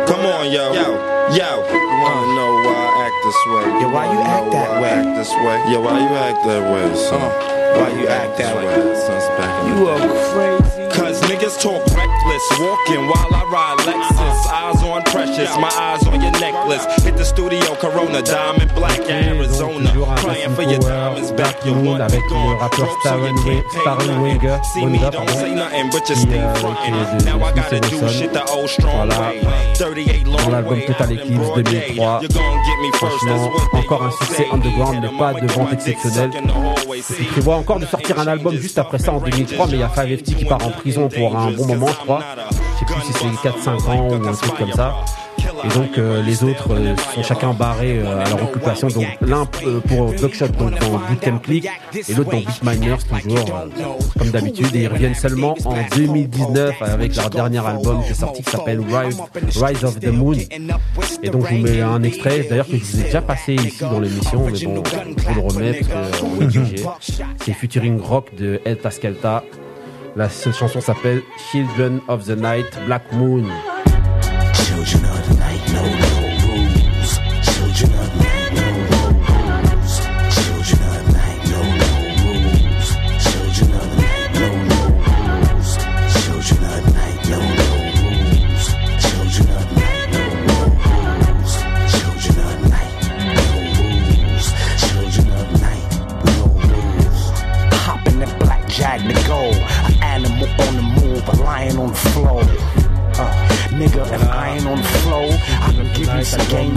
S15: Come on, yo. Yo, yo. You wanna know why act this way? Yeah, why you act that way? Act this way. Yeah, why you act that way, son? why you act that way? You are crazy. Cause niggas talk reckless, walking while I ride Lexus. Eyes on precious, my eyes on your necklace. Hit the studio, Corona, diamond black, Arizona. Crying for your diamonds back, you
S1: Moon
S15: want
S1: avec le rappeur Starren Wenger,
S15: See me, don't say nothing, but you stay frontin'. Now I gotta do shit the old strong way. 38
S1: Dans
S15: long way out in broad day.
S1: 2003.
S15: You're gonna get me
S1: Franchement, encore un succès underground, mais pas de vente exceptionnelle. Il prévoit encore de sortir un album juste après ça en 2003, mais il y a 5FT qui part en prison pour un bon moment, je crois. Je sais plus si c'est 4-5 ans ou un truc comme ça. Et donc euh, les autres euh, sont chacun barrés euh, à leur occupation. Donc l'un pour Buckshot donc dans Bootcamp Click et l'autre dans Beatminers toujours comme d'habitude. Et ils reviennent seulement en 2019 avec leur dernier album qui est sorti qui s'appelle Rise, Rise of the Moon. Et donc je vous mets un extrait d'ailleurs que je vous ai déjà passé ici dans l'émission, mais bon, je vous le remets parce que on est obligé. C'est Futuring Rock de El Taskelta. La chanson s'appelle Children of the Night, Black Moon.
S17: If I ain't on the flow, I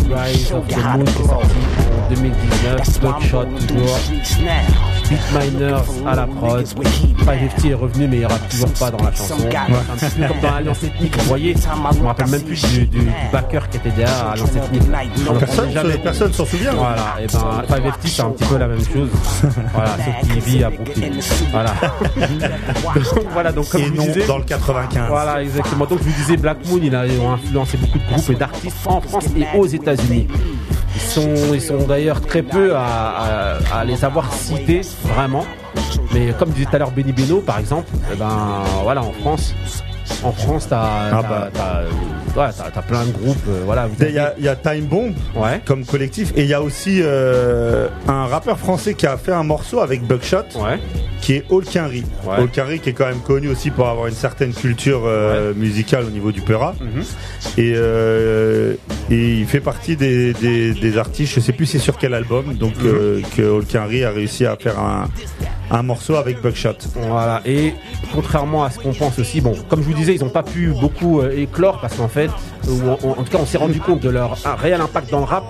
S1: Rise of the Moon en 2019, Buckshot toujours, Beatminers à la prod, 5FT est revenu mais il n'y aura toujours pas dans la chanson. Peu comme dans Alliance Ethnique, vous voyez, je me rappelle même plus du, du, du backer qui était derrière Alliance Ethnique.
S3: Personne
S1: jamais.
S3: personne s'en souvient.
S1: Voilà, et ben 5FT c'est un petit peu la même chose. (laughs) Voilà, sauf qu'il vit à Brooklyn. Voilà. (laughs) donc voilà, donc comme
S3: Et
S1: je
S3: non
S1: disais,
S3: dans le 95.
S1: voilà, exactement. Donc je vous disais, Black Moon, il a influencé beaucoup de groupes et d'artistes en France et aux États-Unis. Ils sont, ils sont d'ailleurs très peu à, les avoir cités vraiment. Mais comme disait tout à l'heure Benny Beno, par exemple, eh ben voilà, en France, en France, t'as,
S3: Ah bah.
S1: ouais, t'as plein de groupes. euh, voilà,
S3: Il y, a, il y a Time Bomb comme collectif et il y a aussi euh, un rappeur français qui a fait un morceau avec Buckshot qui est.
S1: Ouais.
S3: Olkinry qui est quand même connu aussi pour avoir une certaine culture euh, musicale au niveau du Peura
S1: Mhm.
S3: et, euh, et il fait partie des, des, des artistes, je sais plus c'est sur quel album, donc euh, que a réussi à faire un, un morceau avec Buckshot.
S1: Voilà, et contrairement à ce qu'on pense aussi, bon, comme je vous disais, ils n'ont pas pu beaucoup euh, éclore parce qu'en fait, ou en, en tout cas, on s'est rendu compte de leur un réel impact dans le rap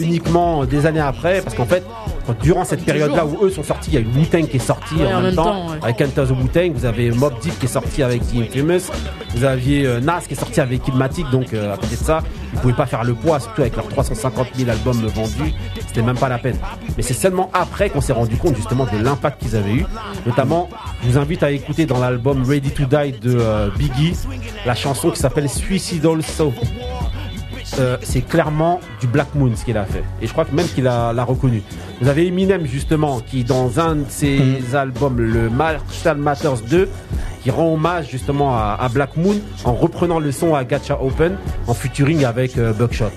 S1: uniquement euh, des années après, parce qu'en fait, quand- durant cette période-là où eux sont sortis, il y a eu Wu-Tang qui est sorti
S5: Ouais,
S1: en, même temps,
S5: ouais.
S1: avec Enter the Wu-Tang, vous avez Mob Deep qui est sorti avec The Infamous, vous aviez euh, Nas qui est sorti avec Illmatic, donc euh, à côté de ça, ils pouvaient pas faire le poids, surtout avec leurs 350 000 albums vendus, c'était même pas la peine. Mais c'est seulement après qu'on s'est rendu compte justement de l'impact qu'ils avaient eu. Notamment, je vous invite à écouter dans l'album Ready to Die de euh, Biggie la chanson qui s'appelle Suicidal Soul. Euh, c'est clairement du Black Moon ce qu'il a fait. Et je crois que même qu'il l'a reconnu. Vous avez Eminem justement qui dans un de ses albums, le Marshall Matters 2, qui rend hommage justement à, à Black Moon en reprenant le son à Gacha Open en featuring avec euh, Buckshot.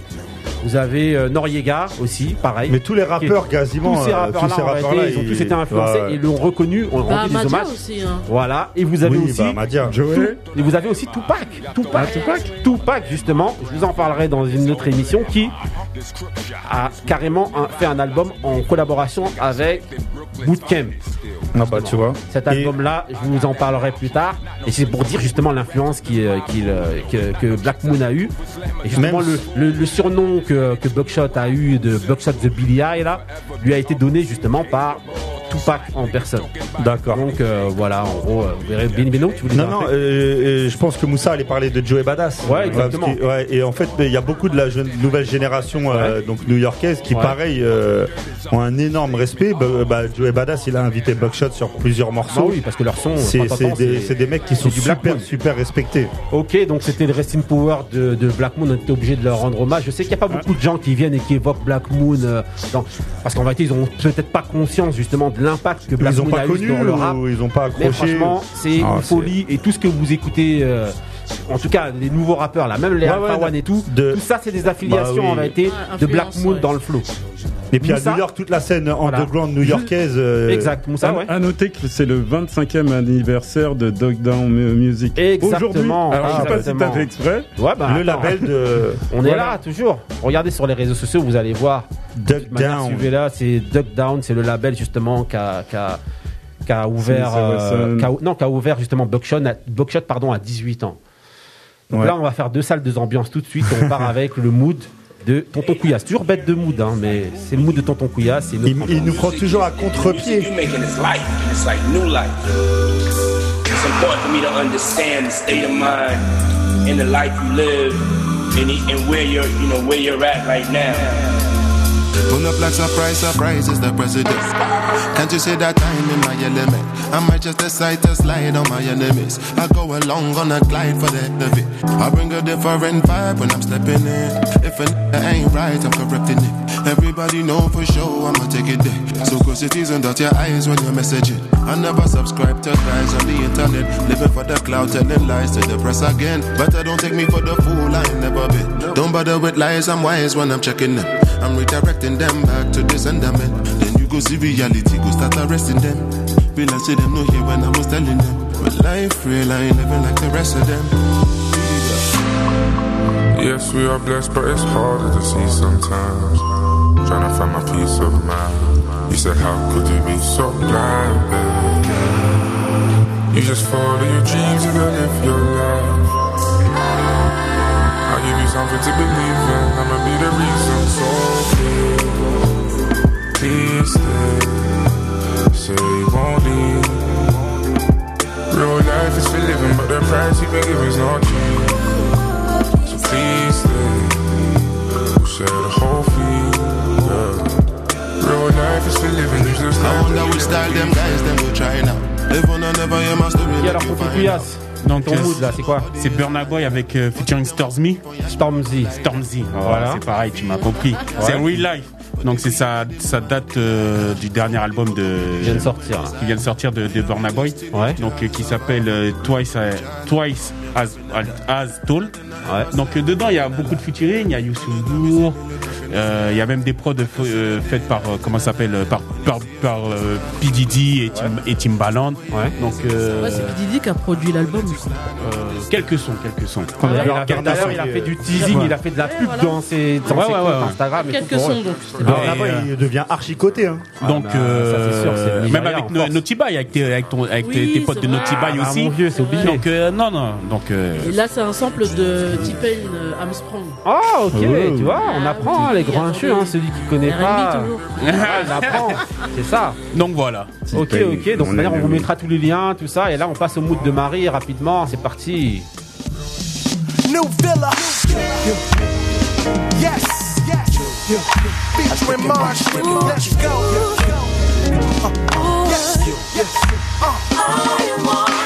S1: Vous avez euh, Noriega aussi, pareil.
S3: Mais tous les rappeurs,
S1: Qui
S3: quasiment,
S1: tous ces
S3: euh,
S1: rappeurs-là,
S3: ces
S1: ils ont tous été influencés
S3: ouais,
S1: et l'ont reconnu, ont
S5: Bah,
S1: rendu des hommages.
S5: aussi, hein.
S1: Voilà, et vous avez
S3: Oui,
S1: aussi
S3: bah.
S1: Tout- et vous avez aussi Tupac. Tupac, Tupac, Tupac, justement, je vous en parlerai dans une autre émission qui a carrément un- fait un album en collaboration avec Bootcamp.
S3: Ah bah tu vois.
S1: Cet album-là, je vous en parlerai plus tard. Et c'est pour dire justement l'influence qui, euh, qu'il, euh, que, que Black Moon a eu. Et justement, le, le- le surnom que, que Buckshot a eu de Buckshot the Billy Eye, là, lui a été donné justement par Tupac en personne.
S3: D'accord.
S1: Donc euh, voilà, en gros, vous verrez. Tu voulais
S3: Non, non, euh, je pense que Moussa allait parler de Joey Badass.
S1: Ouais, exactement.
S3: parce que- ouais, et en fait, il y a beaucoup de la jeune, nouvelle génération euh, donc new-yorkaise qui,
S1: Ouais.
S3: pareil, euh, ont un énorme respect. Bah, bah, Joey Badass, il a invité Buckshot sur plusieurs morceaux.
S1: Bah oui, parce que leur son,
S3: c'est des, mecs qui sont
S1: du
S3: super, super respectés.
S1: Ok, donc c'était le Resting Power de, de Black Moon, on était obligé de leur rendre hommage. Je sais qu'il n'y a pas beaucoup de gens qui viennent et qui évoquent Black Moon, euh, dans- parce qu'en réalité, ils ont peut-être pas conscience justement de l'impact que Black
S3: Ils ont
S1: Moon
S3: pas
S1: a
S3: connu
S1: eu dans le rap.
S3: ils ont pas
S1: Mais
S3: accroché.
S1: franchement, c'est
S3: Ah,
S1: une folie et tout ce que vous écoutez. En tout cas, les nouveaux rappeurs là, même les
S3: Ouais,
S1: Alpha
S3: ouais,
S1: One et tout,
S3: de-
S1: tout ça c'est des affiliations
S3: Bah oui.
S1: en réalité
S5: Ouais,
S1: de Black Moon
S5: ouais.
S1: dans le flow.
S3: Et puis à
S1: Moussa
S3: New York, toute la scène
S1: Voilà.
S3: underground new-yorkaise. euh,
S1: Exact, Moussa,
S2: À-
S1: ouais.
S2: À noter que c'est le 25e anniversaire de Dog Down Mu- Music.
S1: Exactement.
S2: Aujourd'hui, alors je sais pas si t'as fait exprès.
S1: Ouais, bah,
S3: le
S1: attends.
S3: label de. (laughs)
S1: On est
S3: Voilà.
S1: là toujours. Regardez sur les réseaux sociaux, vous allez voir.
S3: Duck Down.
S1: Suivez là, c'est Duck Down, c'est le label justement qui a, ouvert, euh, a- non, qui a ouvert justement Buckshot, à, Buckshot, pardon, à 18 ans. Donc
S3: Ouais.
S1: là, on va faire deux salles, deux ambiances tout de suite. On part avec le mood de Tonton Couillasse. Toujours bête de mood, hein, mais c'est le mood de Tonton Couillasse. c'est notre
S3: Il, il nous prend toujours à contre-pied.
S18: It's important for me to understand the state of mind and the life you live, and, and where you're, you know, where you're at right now.
S19: Pull up like surprise, surprise is the president. Can't you see that I'm in my element? I might just decide to slide on my enemies. I go along on a glide for the it. I bring a different vibe when I'm stepping in. If n- ain't right, I'm correcting it. Everybody know for sure I'ma take it there. So close your teeth and dot your eyes when you're messaging. I never subscribe to guys on the internet. Living for the cloud, telling lies to the press again. Better don't take me for the fool, I ain't never been. Don't bother with lies, I'm wise when I'm checking them. I'm redirecting them back to the sentiment. Then you go see reality, go start arresting them. Realize see them no here when I was telling them. But life real, I ain't living like the rest of them.
S20: Yes, we are blessed, but it's harder to see sometimes. Trying to find my peace of mind. You said, How could you be so blind, babe? You just follow your dreams and live your life. I'll give you something to believe in. I'ma be the reason. So please, please stay. Say you won't leave. Real life is for living, but the price you've been giving is not cheap. So please stay. We'll share the whole fee. Yeah. Real life is for living. You just
S19: I wonder which style them guys them will try now. Live on and never hear my story.
S1: Et alors, Tonton Couillasse,
S4: Donc,
S1: ton mood là, c'est quoi?
S4: C'est Burna Boy avec euh, featuring Stormzy.
S1: Stormzy.
S4: Stormzy.
S1: Voilà.
S4: Voilà. C'est pareil, tu m'as compris. C'est Real Life. Donc c'est ça, ça date euh, du dernier album de
S1: Qui vient de sortir, là.
S4: qui vient de sortir de, de Burna Boy. Donc euh, qui s'appelle euh, Twice Twice as as Tall. Donc euh, dedans il y a beaucoup de featuring, il y a Youssou N'Dour, euh, il y a même des prods euh, faites par euh, comment s'appelle par par, par euh, P Diddy et, Tim, et Timbaland. Donc euh,
S5: Ouais, c'est P. Diddy qui a produit l'album, je crois.
S4: euh, quelques sons, quelques sons.
S1: D'ailleurs,
S4: quelques
S1: d'ailleurs,
S4: sons.
S1: il a fait du teasing,
S4: Ouais.
S1: il a fait de la pub
S5: voilà.
S1: dans ses, dans
S4: Ouais,
S1: ses
S4: ouais,
S1: comptes
S4: ouais, ouais.
S1: Instagram. et
S5: Quelques
S1: tout
S5: sons, donc.
S3: Alors
S4: Et,
S3: là-bas,
S4: euh,
S3: il devient archi coté. Hein.
S4: Donc,
S1: Ah bah, ça,
S4: euh,
S1: sûr,
S4: même avec By, avec tes, avec ton, avec tes-
S5: Oui,
S4: tes potes de
S1: Ah,
S4: aussi.
S1: mon vieux, c'est obligé.
S4: Donc, euh, non, non. Donc, euh,
S5: Et là, c'est un sample de T-Pain euh, Armstrong.
S1: Ah, ok,
S3: Oh.
S1: tu vois, on apprend, hein, les grands inchus, hein, celui qui connaît
S5: R&B
S1: pas.
S5: toujours. (laughs)
S1: On apprend, c'est ça.
S4: donc voilà.
S1: Ok, ok, donc
S2: On
S1: d'ailleurs,
S2: est
S1: on vous mettra tous les liens, tout ça, et là, on passe au mood de Marie rapidement, c'est parti.
S9: New Villa. Yes. Featuring Marsh. Let's go. Uh, yes. Yes. Uh.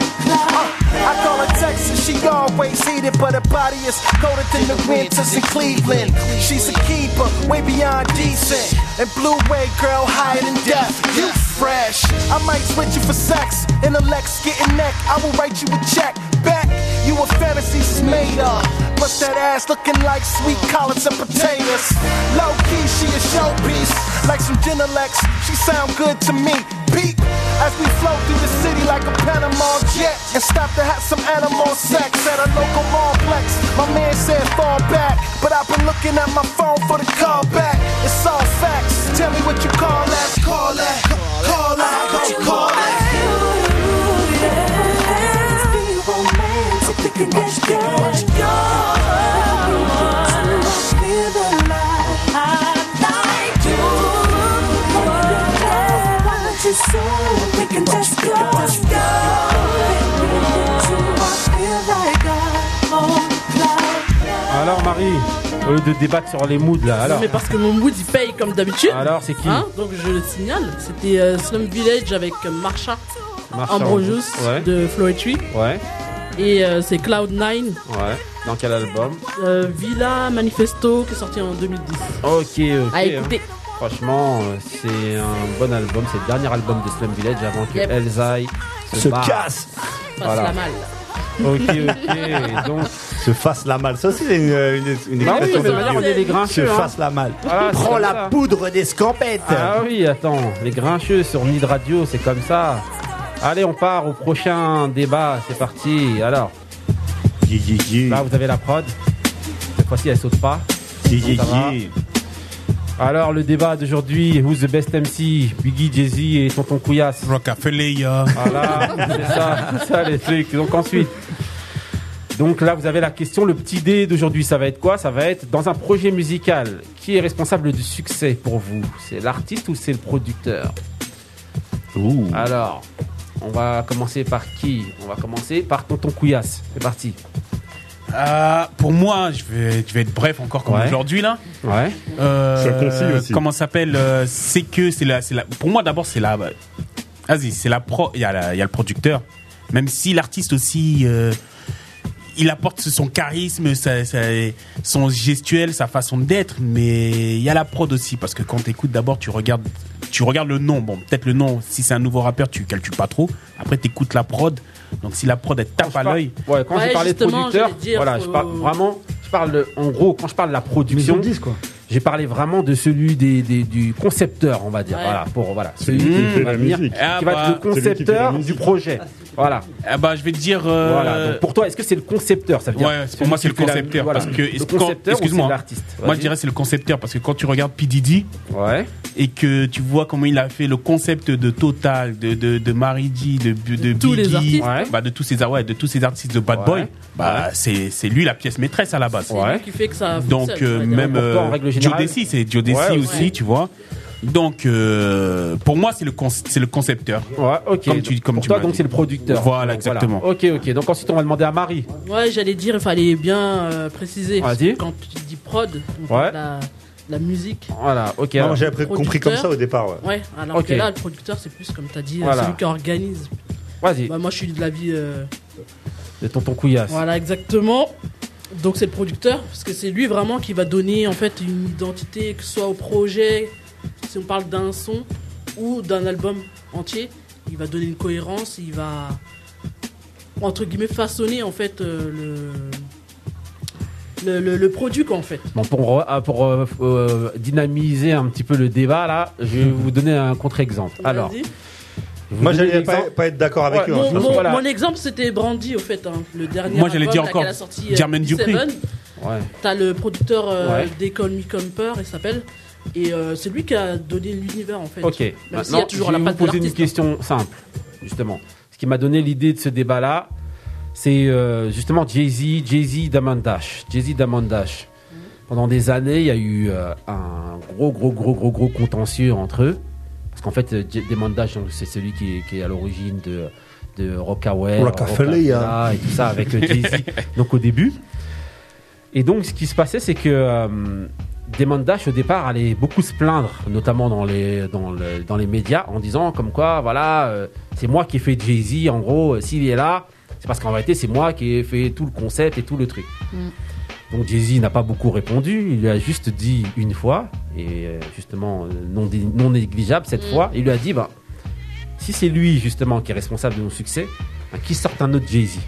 S9: call her Texas, she always heated, but her body is colder than the winters in Cleveland. She's a keeper, way beyond decent. And blue way, girl, higher than death. You fresh. I might switch you for sex. Intellect's getting neck, I will write you a check. Back, you a fantasies made up. Plus that ass looking like sweet collards and potatoes. Low key, she a showpiece. Like some Genelex, she sound good to me. Peep,
S21: As we flow through the city like a Panama jet and stop to have some animal sex at a local mallplex. My man said fall back, but I've been looking at my phone for the call back. It's all facts. Tell me what you call that. Call that. Call that. Call, call that.
S22: We go, go.
S1: Alors Marie, au lieu de débattre sur les moods là, alors.
S5: Non, mais parce que mon mood il paye comme d'habitude.
S1: Alors, c'est qui
S5: Hein, Donc je le signale. C'était euh, Slum Village avec Marsha,
S1: Marsha
S5: Ambrosius
S1: Ouais.
S5: de Floetry.
S1: Ouais,
S5: Et euh, c'est Cloud9,
S1: ouais. Dans quel album
S5: euh, Villa Manifesto qui est sorti en 2010.
S1: Ok, ok.
S5: À écouter.
S1: hein. Franchement, euh, c'est un bon album. C'est le dernier album de Slum Village avant que
S5: Yep.
S1: Elzai se,
S3: Se casse.
S5: Passe la malle.
S1: Ok, ok. (laughs) Donc,
S3: Se fasse la malle. Ça, c'est une, une, une
S1: Bah oui, mais manière, on est des grincheux,
S3: Se
S1: hein.
S3: fasse la malle.
S1: Voilà, c'est
S3: Prends la
S1: ça.
S3: poudre d'escampette.
S1: Ah oui, attends, les grincheux sur Nid Radio, c'est comme ça. Allez, on part au prochain débat, c'est parti. Alors, là vous avez la prod. Cette fois-ci, elle saute pas. Alors, le débat d'aujourd'hui, who's the best MC Biggie, Jay-Z et Tonton Couillasse.
S4: Rockefeller.
S1: Voilà, c'est ça, c'est ça les trucs. Donc ensuite, donc là vous avez la question, le petit dé d'aujourd'hui, ça va être quoi? Ça va être dans un projet musical, qui est responsable du succès pour vous? C'est l'artiste ou c'est le producteur? Alors, on va commencer par qui? On va commencer par Tonton Couillasse. C'est parti.
S4: Euh, pour moi, je vais, je vais être bref encore comme
S1: Ouais.
S4: aujourd'hui là.
S1: Ouais.
S4: Euh,
S2: aussi.
S4: Comment ça s'appelle euh, C'est que c'est la, c'est la. Pour moi, d'abord, c'est la. Vas-y, c'est la pro. Il y a, la- il y a le producteur. Même si l'artiste aussi, euh, il apporte son charisme, sa- sa- son gestuel, sa façon d'être, mais il y a la prod aussi parce que quand t'écoutes, d'abord, tu regardes, tu regardes le nom. Bon, peut-être le nom. Si c'est un nouveau rappeur, tu calcules pas trop. Après, t'écoutes la prod. Donc, si la prod elle tape à l'œil.
S1: Ouais, quand
S5: Ouais,
S1: j'ai parlé de producteur,
S5: dire,
S1: voilà,
S5: faut-
S1: je parle vraiment, je parle de- en gros, quand je parle de la production,
S6: Maison 10, quoi.
S1: J'ai parlé vraiment de celui des, des- du concepteur, on va dire,
S5: Ouais.
S1: voilà, pour voilà,
S2: Celui qui
S1: qui,
S2: fait
S1: va
S2: la
S1: venir,
S2: musique.
S4: Ah
S1: qui va
S4: bah,
S1: être le
S2: la
S1: concepteur du projet, voilà.
S4: Ah bah, je vais te dire. euh,
S1: Voilà, donc pour toi, est-ce que c'est le concepteur ça veut dire
S4: Ouais, pour moi c'est le
S1: la-
S4: concepteur
S1: voilà.
S4: parce que
S1: le concepteur
S4: excuse-moi,
S1: l'artiste
S4: moi je dirais c'est le concepteur parce que quand tu regardes P Diddy
S1: ouais.
S4: et que tu vois comment il a fait le concept de Total, de de, de Mary G, de de
S5: tous les
S4: Biggie,
S5: artistes.
S1: Ouais.
S4: bah de tous ces ouais, de tous ces artistes de Bad
S1: Ouais.
S4: Boy, bah c'est c'est lui la pièce maîtresse à la base.
S5: C'est lui qui fait que ça
S4: Donc euh, même Desi, c'est Joe Desi
S1: Ouais,
S4: aussi,
S5: ouais.
S4: tu vois. Donc euh, pour moi c'est le con- c'est le concepteur.
S1: Ouais, ok.
S4: Comme tu- comme
S1: pour
S4: tu
S1: toi, donc c'est le producteur.
S4: Voilà,
S1: Donc,
S4: exactement.
S1: Ok, ok. Donc ensuite, on va demander à Marie.
S5: Ouais, j'allais dire, il fallait bien euh, préciser.
S1: Vas-y.
S5: Quand tu dis prod, on
S1: Ouais.
S5: la, la musique.
S1: Voilà, ok.
S3: Non, j'ai compris comme ça au départ. ouais.
S5: Ouais, alors
S1: Ok.
S5: que là, le producteur, c'est plus comme tu as dit, euh,
S1: Voilà.
S5: celui qui organise.
S1: Vas-y,
S5: Bah, moi, je suis de l'avis. euh,
S1: de Tonton Couillasse.
S5: Voilà, exactement. Donc, c'est le producteur, parce que c'est lui vraiment qui va donner en fait une identité, que ce soit au projet, si on parle d'un son ou d'un album entier. Il va donner une cohérence, il va entre guillemets façonner en fait euh, le, le, le, le produit quoi en fait.
S1: Bon, pour pour euh, euh, dynamiser un petit peu le débat là, je vais (laughs) vous donner un contre-exemple. Alors,
S3: Moi, j'allais pas, pas être d'accord avec
S1: Ouais,
S3: eux. hein.
S5: Mon, mon-
S1: Voilà.
S5: mon exemple c'était Brandy au fait, hein, le dernier.
S4: Moi, j'allais
S5: album,
S4: dire
S5: là,
S4: encore
S5: qu'elle a sorti, euh,
S4: Jermaine Dupri.
S5: Seven.
S1: Ouais.
S5: T'as le producteur euh,
S1: Ouais.
S5: Me Comper, il s'appelle. Et euh, c'est lui qui a donné l'univers en fait.
S1: Ok.
S5: Même s'il y
S1: Maintenant,
S5: a toujours
S1: je
S5: la
S1: vais
S5: patte
S1: vous
S5: de
S1: poser une
S5: l'artiste.
S1: question simple, justement. Ce qui m'a donné l'idée de ce débat-là, c'est euh, justement Jay-Z, Jay-Z, Diamond Dash. Jay-Z, Diamond Dash. Pendant des années, il y a eu euh, un gros, gros, gros, gros, gros contentieux entre eux. Parce qu'en fait, euh, donc, c'est celui qui est, qui est à l'origine de, de Rockaway,
S3: Rockefeller,
S1: Rockefeller et tout ça avec euh, (laughs) Jay-Z. donc au début. Et donc, ce qui se passait, c'est que euh, Damon Dash, au départ, allait beaucoup se plaindre, notamment dans les, dans le- dans les médias, en disant comme quoi, voilà, euh, c'est moi qui ai fait Jay-Z, en gros, euh, s'il est là, c'est parce qu'en réalité, c'est moi qui ai fait tout le concept et tout le truc. Donc Jay-Z n'a pas beaucoup répondu, il lui a juste dit une fois, et euh, justement, euh, non, négligeable cette
S5: Mm.
S1: fois, il lui a dit, bah, si c'est lui, justement, qui est responsable de nos succès, bah, qui sorte un autre Jay-Z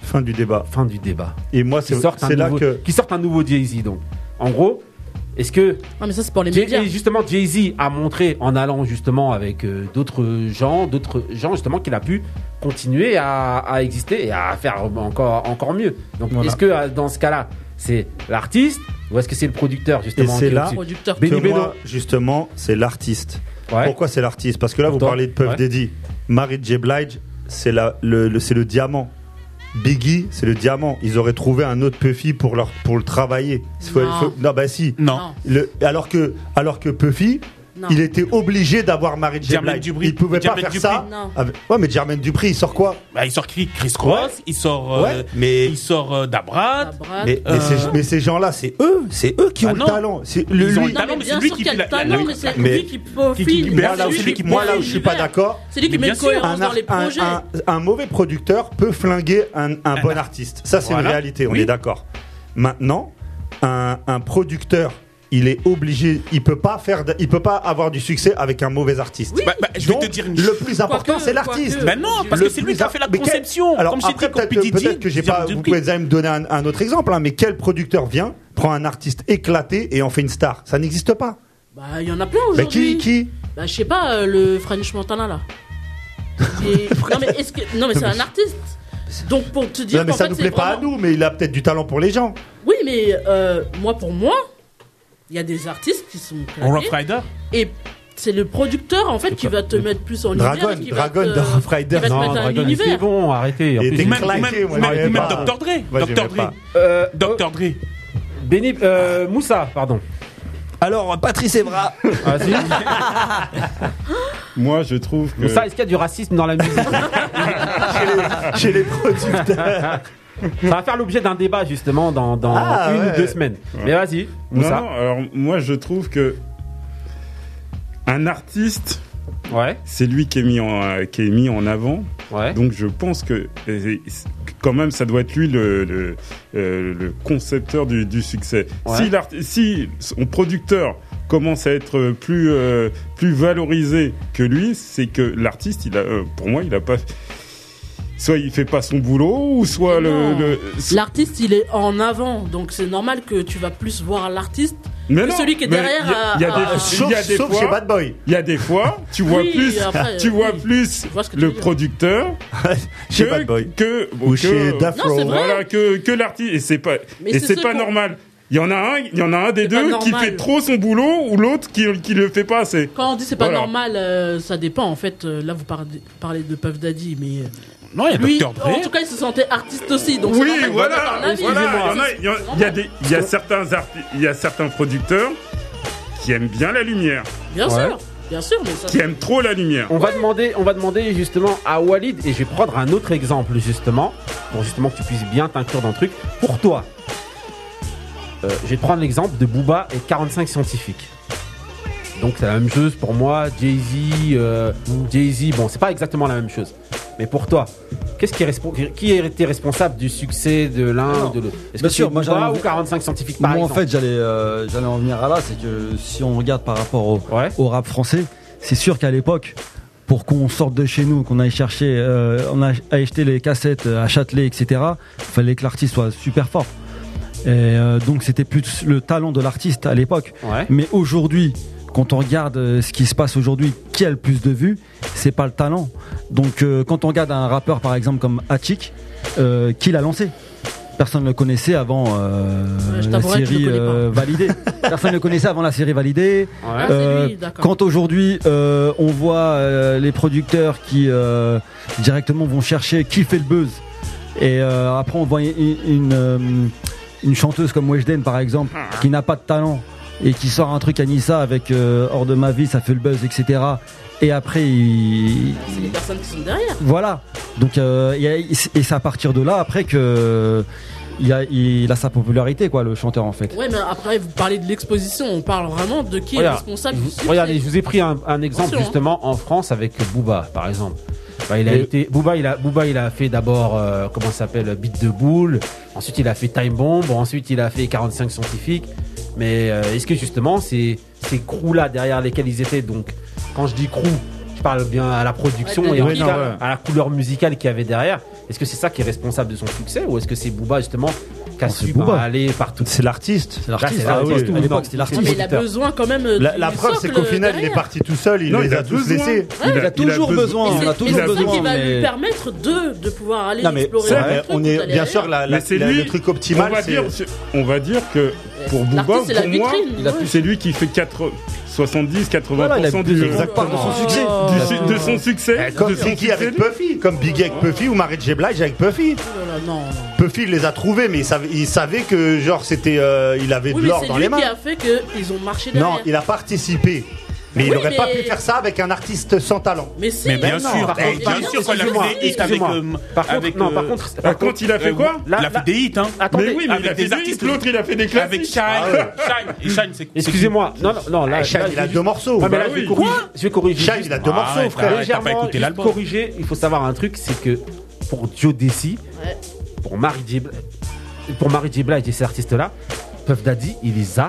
S3: Fin du débat.
S1: Fin du débat.
S3: Et moi, c'est là
S1: nouveau-
S3: que.
S1: qui sortent un nouveau Jay-Z donc. En gros, Est-ce que
S5: Ah, mais ça, c'est pour les
S1: Jay-
S5: médias.
S1: et justement Jay-Z a montré en allant justement avec euh, d'autres gens, d'autres gens justement qu'il a pu continuer à, à exister et à faire encore encore mieux. Donc
S3: Voilà.
S1: est-ce que euh, dans ce cas-là, c'est l'artiste ou est-ce que c'est le producteur
S3: Et
S1: justement
S3: c'est
S1: qui est
S3: là que
S1: Benny Beno.
S3: moi, justement, c'est l'artiste.
S1: Ouais.
S3: Pourquoi c'est l'artiste? Parce que là, vous
S1: Toi
S3: parlez de Puff
S1: Ouais.
S3: Daddy. Mary J. Blige, c'est la- le, le- c'est le diamant. Biggie, c'est le diamant. Ils auraient trouvé un autre Puffy pour, leur, pour le travailler. Il faut-
S5: Non.
S3: il faut- non, bah si.
S4: Non.
S3: Le- alors, que, alors que Puffy,
S5: Non.
S3: il était obligé d'avoir Mary J.
S4: Jermaine
S3: Blige.
S4: Dupri.
S3: Il pouvait pas faire
S4: Dupri.
S3: ça.
S5: Non.
S3: avec- Ouais, mais Jermaine Dupri, il sort quoi?
S4: Bah, il sort qui? Chris Cross, il sort, euh,
S3: Ouais, mais-
S4: il sort euh, Dabrad.
S5: Dabrad.
S3: mais, mais
S4: Euh.
S3: ces, mais ces gens-là, c'est eux, c'est eux qui
S4: Ah
S3: ont
S4: non.
S3: le talent. C'est le,
S4: Ils ont
S3: lui-
S4: le
S5: Non,
S4: talent,
S5: mais
S4: mais
S5: bien
S4: c'est lui
S5: sûr
S4: qui
S5: qu'il a
S4: fait
S5: le
S4: la- la-
S5: talent, mais c'est
S3: mais-
S5: lui qui profite.
S4: qui- Bien
S3: là où
S4: celui qui
S3: moi, là où je suis pas d'accord,
S5: C'est lui qui
S4: Mais
S5: met
S4: bien sûr,
S5: cohérence
S3: un,
S5: dans les projets.
S3: un- un mauvais producteur peut flinguer un, un bon artiste. Ça, c'est une réalité, on
S4: Oui.
S3: est d'accord. Maintenant, un, un producteur, il est obligé, il peut pas faire, de- il peut pas avoir du succès avec un mauvais artiste.
S4: Bah, bah, je vais
S3: Donc,
S4: te dire une
S3: le plus important, c'est l'artiste.
S5: quoique.
S4: Ben non, parce
S3: Le
S4: que c'est lui
S3: plus
S4: qui a fait la
S3: mais quel-
S4: conception.
S3: Alors
S4: Comme
S3: après, peut-être que, j'ai pas, vous pouvez allez me donner un, un autre exemple, hein, mais quel producteur vient, prend un artiste éclaté et en fait une star? Ça n'existe pas.
S5: Bah, il y en a plein
S3: Mais
S5: aujourd'hui.
S3: qui, qui
S5: Bah, je sais pas, euh, le French Montana là. (laughs) Et- non, mais est-ce que. Non, mais c'est un artiste. Donc, pour te dire.
S3: Non, mais ça
S5: fait,
S3: nous plaît pas à nous, mais il a peut-être du talent pour les gens.
S5: Oui, mais euh, moi, pour moi, il y a des artistes qui sont.
S4: Rough Rider
S5: Et c'est le producteur en fait qui va te mettre plus en.
S3: Dragon,
S5: qui va
S3: Dragon
S5: te-
S3: de Rough Rider.
S5: qui va te
S1: Non, Dragon, c'est
S5: univers.
S1: bon, arrêtez. En
S3: Et
S1: plus,
S4: Même,
S3: claqué,
S4: même, même, même. Dr. Dre.
S3: Moi,
S4: Dr. Dre.
S1: Euh,
S4: Dr. Dre.
S1: Benny, euh, Moussa, pardon.
S6: Alors, Patrice Evra.
S1: Vas-y.
S2: Moi, je trouve que.
S1: Moussa, est-ce qu'il y a du racisme dans la musique? (laughs)
S3: Chez, les, chez les producteurs.
S1: Ça va faire l'objet d'un débat justement dans, dans
S3: Ah,
S1: une
S3: ouais.
S1: ou deux semaines. Mais vas-y,
S2: Non, non, alors moi, je trouve que. Un artiste,
S1: Ouais,
S2: c'est lui qui est mis en, euh, qui est mis en avant.
S1: ouais.
S2: Donc je pense que euh, quand même ça doit être lui le, le, euh, le concepteur du, du succès.
S1: Ouais.
S2: Si, son producteur commence à être plus euh, plus valorisé que lui, c'est que l'artiste, il a, euh, pour moi, il a pas. Soit il fait pas son boulot, ou soit le,
S5: Non.
S2: le-
S5: L'artiste, il est en avant, donc c'est normal que tu vas plus voir l'artiste
S2: Mais
S5: que
S2: non,
S5: celui qui est derrière.
S2: il y a- y des-
S3: Sauf,
S2: il y a des
S3: sauf
S2: fois-
S3: chez Bad Boy.
S2: Il y a des fois, tu vois
S5: Oui,
S2: plus,
S5: après,
S2: tu vois
S5: oui.
S2: plus
S5: vois
S2: le producteur (laughs)
S3: chez
S2: que,
S3: Bad Boy.
S2: que
S3: Ou
S2: que-
S3: chez Dafro.
S5: Non.
S2: Voilà que que l'artiste et c'est pas
S5: Mais
S2: et
S5: c'est
S2: pas normal. Il y en a un, il y en a un des deux qui fait trop son boulot ou l'autre qui qui le fait pas assez.
S5: Quand on dit c'est pas
S2: Voilà.
S5: normal, euh, ça dépend en fait. euh, là, vous parlez, parlez de Puff Daddy, mais.
S4: Non, il y a
S5: lui,
S4: Dr. Dre.
S5: en tout cas, il se sentait artiste aussi. Donc
S2: Oui,
S5: normal
S2: voilà. Il y a, il y a- il y a des, il y a certains arti- il y a certains producteurs qui aiment bien la lumière,
S5: Bien
S1: Ouais.
S5: sûr, bien sûr, mais ça.
S2: qui aiment trop la lumière.
S1: On va demander, on va demander justement à Walid et je vais prendre un autre exemple justement pour justement que tu puisses bien t'inclure dans le truc. Pour toi, euh, je vais te prendre l'exemple de Booba et 45 scientifiques. Donc c'est la même chose pour moi. Jay Z, euh, Jay Z, bon c'est pas exactement la même chose. Mais pour toi, qu'est-ce qui est qui été responsable du succès de l'un ou de l'autre? Est-ce que
S6: sûr, moi,
S1: ou 45 scientifiques par
S6: Moi, en fait, j'allais euh, j'allais en venir à là, c'est que si on regarde par rapport au,
S1: Ouais.
S6: au rap français, c'est sûr qu'à l'époque, pour qu'on sorte de chez nous, qu'on aille chercher, euh, on a acheté les cassettes à Châtelet, etc., il fallait que l'artiste soit super fort. Et euh, donc c'était plus le talent de l'artiste à l'époque.
S1: Ouais.
S6: Mais aujourd'hui, quand on regarde euh, ce qui se passe aujourd'hui, qui a le plus de vues, c'est pas le talent. Donc euh, quand on regarde un rappeur par exemple comme Hachik, euh, qui l'a lancé? Personne ne le connaissait avant euh,
S5: Ouais,
S6: la série validée. (laughs) Personne ne le connaissait avant la série validée.
S5: Ah, lui,
S6: quand aujourd'hui on voit les producteurs qui directement vont chercher qui fait le buzz et après on voit une, une, une chanteuse comme Weshden par exemple qui n'a pas de talent et qui sort un truc à Nissa avec euh, hors de ma vie ça fait le buzz etc et après il,
S5: C'est les personnes qui sont derrière.
S6: voilà donc euh, et c'est à partir de là après que il a, il a sa popularité quoi le chanteur en fait
S5: Ouais, mais après, vous parlez de l'exposition, on parle vraiment de qui est responsable.
S1: Regardez, je vous ai pris un, un exemple
S5: Attention, hein.
S1: justement en France avec Booba, par exemple. Bah, il a
S6: Et-
S1: été, Booba, il a, Booba, il a fait d'abord, euh, comment ça s'appelle, Beat de boule. Ensuite, il a fait Time Bomb. Ensuite, il a fait 45 scientifiques. Mais euh, est-ce que justement, ces, ces crews-là derrière lesquels ils étaient, donc, quand je dis crew, je parle bien à la production
S5: Ouais,
S1: et
S3: non,
S1: cas
S3: ouais.
S1: à la couleur musicale qu'il y avait derrière. Est-ce que c'est ça qui est responsable de son succès ou est-ce que c'est Booba justement Aller partout.
S3: C'est l'artiste.
S6: C'est l'artiste. Ah, oui. À l'époque, c'était l'artiste.
S5: Mais il a besoin quand même.
S3: Euh,
S5: la,
S3: la preuve, c'est qu'au final, derrière. il est parti tout seul. Il
S2: non,
S3: les
S2: il
S3: a,
S2: a
S3: tous laissés.
S6: Il, il, a, toujours besoin. On a toujours besoin.
S5: C'est ça qui va lui permettre de, de pouvoir aller
S3: non, mais
S5: explorer. Est
S3: on est bien sûr la, le truc optimal.
S2: On va dire que pour Booba, pour moi, c'est lui qui fait 4 70-80%
S6: voilà,
S2: du,
S6: du, son ah.
S2: succès. Ah. De son succès.
S3: Eh, comme
S2: Vicky
S3: avec Puffy, comme Biggie avec Puffy ou Marie J. Blige avec Puffy.
S5: Oh non, non.
S3: Puffy il les a trouvés, mais il savait, il que genre c'était, euh, il avait de l'or dans les mains.
S5: Qui a fait que ils ont marché derrière.
S3: Non, il a participé. Mais il n'aurait pas pu faire ça avec un artiste sans talent.
S5: Mais,
S4: mais bien, sûr,
S3: par
S4: eh,
S3: contre,
S4: il a fait
S1: Par contre, non, par contre,
S2: par contre, il a fait quoi
S4: Il a fait des hits, hein.
S1: Attendez,
S2: mais oui, mais il a fait
S4: des artistes.
S2: L'autre, il a fait des classiques.
S4: Avec Shine,
S3: ah
S4: Shine.
S1: Excusez-moi, non, non, là,
S3: eh, Shine, il a deux morceaux.
S1: Ah, là,
S2: ah
S1: je vais corriger.
S3: Shine, il a deux morceaux, frère.
S1: Légèrement, corriger. Il faut savoir un truc, c'est que pour Joe Desi, pour Marie Dibla, pour Marie et ces artistes-là, Puff Daddy, il les a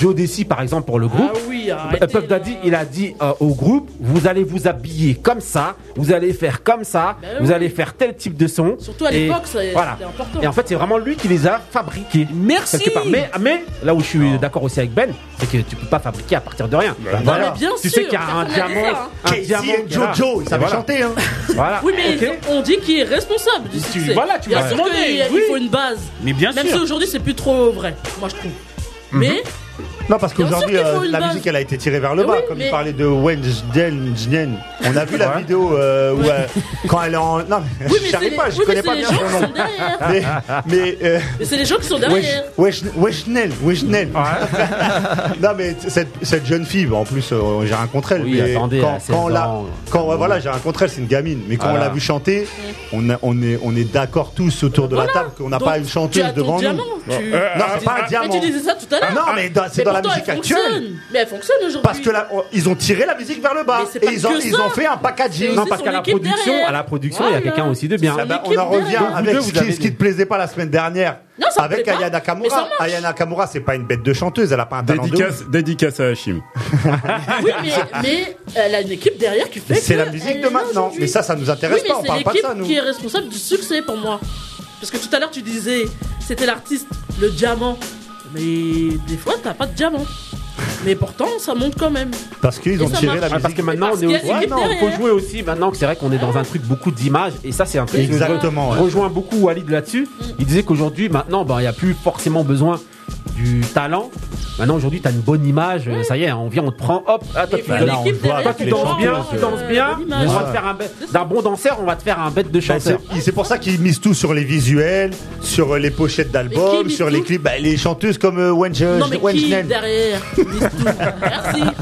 S1: Joe Desi, par exemple, pour le groupe.
S5: Ah oui,
S1: euh, Puff Daddy, il a dit euh, au groupe, vous allez vous habiller comme ça, vous allez faire comme ça,
S5: ben
S1: vous allez faire tel type de son.
S5: Surtout à l'époque, c'était
S1: voilà.
S5: important.
S1: Et en fait, c'est vraiment lui qui les a fabriqués.
S4: Merci.
S1: Mais, mais là où je suis d'accord aussi avec Ben, c'est que tu peux pas fabriquer à partir de rien.
S5: Ben
S1: voilà. tu sais qu'il y a un diamant,
S5: ça, hein.
S1: un diamant.
S3: Jojo,
S1: il
S3: savait
S1: voilà.
S3: chanter. Hein.
S5: Oui, mais on dit qu'il est responsable du.
S4: Tu, voilà,
S5: sûr qu'il faut une base.
S4: Mais bien
S5: Même si aujourd'hui, c'est plus trop vrai, moi je trouve.
S1: Mhm.
S5: Mais
S3: non, parce qu'aujourd'hui, euh, la musique, elle a été tirée vers le bas. comme
S5: mais-
S3: il parlait de Wensden, on a vu la vidéo euh, où, euh, quand elle est en. Non, mais (laughs) pas, je connais pas bien son nom. Mais,
S5: c'est les gens qui sont derrière. (laughs)
S3: Non, mais cette, jeune fille, en plus, j'ai rencontré elle. Mais quand, j'ai c'est une gamine. Mais quand on l'a vu chanter, on, est, d'accord tous autour de la table qu'on n'a pas une chanteuse devant nous c'est dans la musique actuelle.
S5: Mais elle fonctionne aujourd'hui.
S3: Parce que la, ils ont tiré la musique vers le bas et ils ont, ils ont fait un packaging.
S1: Non, parce qu'à la production, à la production, il y a quelqu'un aussi de bien.
S3: Ah ben, on en revient avec ce qui, ce te plaisait pas la semaine dernière.
S5: Non, ça
S3: avec Aya Nakamura. Aya Nakamura, c'est pas une bête de chanteuse, elle a pas un talent
S2: dédicace,
S3: de
S2: dédicace à Hachim.
S5: oui, mais, elle a une équipe derrière qui fait.
S3: C'est la musique de maintenant. Mais ça, ça nous intéresse pas. On parle pas de ça, nous.
S5: Qui est responsable du succès pour moi Parce que tout à l'heure, tu disais, c'était l'artiste, le diamant. Mais des fois, t'as pas de diamant. Mais pourtant, ça monte quand même.
S3: Parce qu'ils ont tiré la musique.
S1: parce que maintenant, on est aussi. Ouais, faut jouer aussi maintenant que c'est vrai qu'on est dans un truc beaucoup d'images. Et ça, c'est un truc. Exactement. Je rejoins
S3: ouais.
S1: beaucoup Walid là-dessus. Il disait qu'aujourd'hui, maintenant, ben, il n'y a plus forcément besoin du talent. Maintenant, aujourd'hui, tu as une bonne image. Euh, ça y est, on vient, on te prend. Hop, ah, toi, tu, danses bien, tu danses bien. On va te faire un d'un bon danseur, on va te faire un bête de
S3: ben,
S1: chanteur.
S3: C'est pour ça qu'ils misent tout sur les visuels, sur euh, les pochettes d'albums, sur les clips. Ben, les chanteuses comme euh, Wench.
S5: Euh, non, mais qui derrière tout. Merci. (laughs)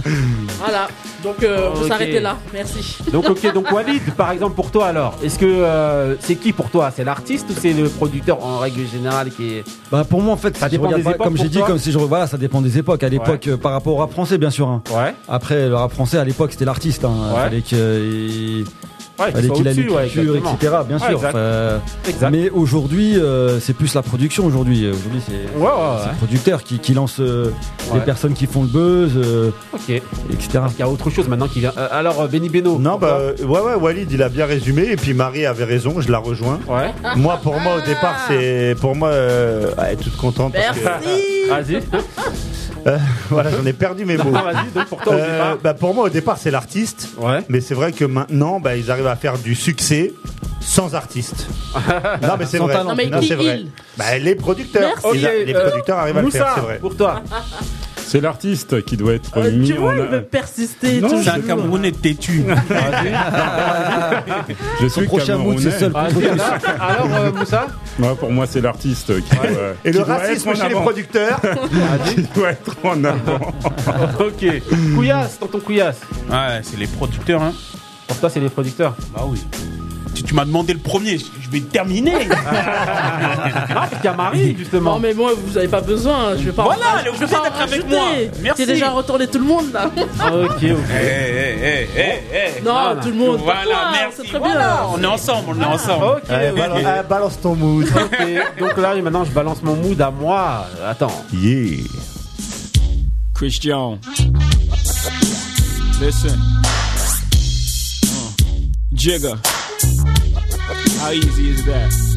S5: Voilà. Donc, euh,
S1: oh,
S5: on okay. là. Merci.
S1: Donc, ok. Donc, (laughs) Walid, par exemple, pour toi, alors, est-ce que c'est qui pour toi? C'est l'artiste ou c'est le producteur en règle générale qui est.
S6: Bah, pour moi, en fait,
S1: ça dépend des
S6: comme j'ai dit, comme si je voilà, ça dépend des époques. À l'époque, euh, par rapport au rap français, bien sûr. Hein.
S1: Ouais.
S6: Après, le rap français à l'époque, c'était l'artiste. Hein,
S1: Ouais,
S6: fallait qu'il etc. Bien sûr.
S1: Euh,
S6: mais aujourd'hui, euh, c'est plus la production. Aujourd'hui, euh, aujourd'hui, c'est le producteur qui, lance les personnes qui font le buzz, etc.
S1: Il y a autre chose maintenant qui vient. alors, Benny Beno.
S3: Non, bah, ouais, ouais, Walid, il a bien résumé. Et puis Marie avait raison. Je la rejoins. Moi, pour moi, au départ, c'est pour moi, elle est toute contente.
S5: Merci. (laughs)
S1: Vas-y. (laughs)
S3: Euh, (laughs) voilà, j'en ai perdu mes mots. Euh, bah, pour moi, au départ, c'est l'artiste. Mais c'est vrai que maintenant, bah, ils arrivent à faire du succès sans artiste. (laughs) non, mais c'est vrai. Bah, les producteurs. Les producteurs arrivent à le faire, c'est vrai.
S1: pour toi. (laughs)
S2: C'est l'artiste qui doit être
S5: euh, tu vois, il veut persister.
S4: C'est un Camerounais têtu. (laughs)
S2: Ah,
S6: je
S2: suis
S6: prochain mood, c'est seul.
S1: Alors, euh, Moussa
S2: Pour moi, c'est l'artiste qui ouais. doit,
S3: Et le racisme chez les producteurs (laughs)
S2: Qui doit être en avant. (laughs)
S1: ok. Couillasse, tonton Couillasse.
S4: Ouais, c'est les producteurs, hein.
S1: Pour toi, c'est les producteurs
S4: Bah oui. Si tu m'as demandé le premier, je vais terminer. (laughs)
S1: Ah, parce qu'il y a Marie, justement.
S5: Non, mais moi, vous avez pas besoin. Je vais pas.
S4: Voilà, elle est
S5: je vais
S4: obligée d'être avec moi. Merci.
S5: J'ai déjà retourné tout le monde là.
S1: ok, ok.
S4: Eh, eh, eh, eh, eh.
S5: Non, tout le monde.
S4: Voilà,
S5: toi,
S4: merci.
S5: C'est très
S4: Voilà,
S5: bien.
S4: on est ensemble, on est ensemble.
S1: Ok,
S3: Allez, balance, ton mood. (laughs)
S1: Donc là, maintenant, je balance mon mood à moi. Attends.
S3: Yeah.
S23: Christian. Listen. Uh, Jigger. How easy is that?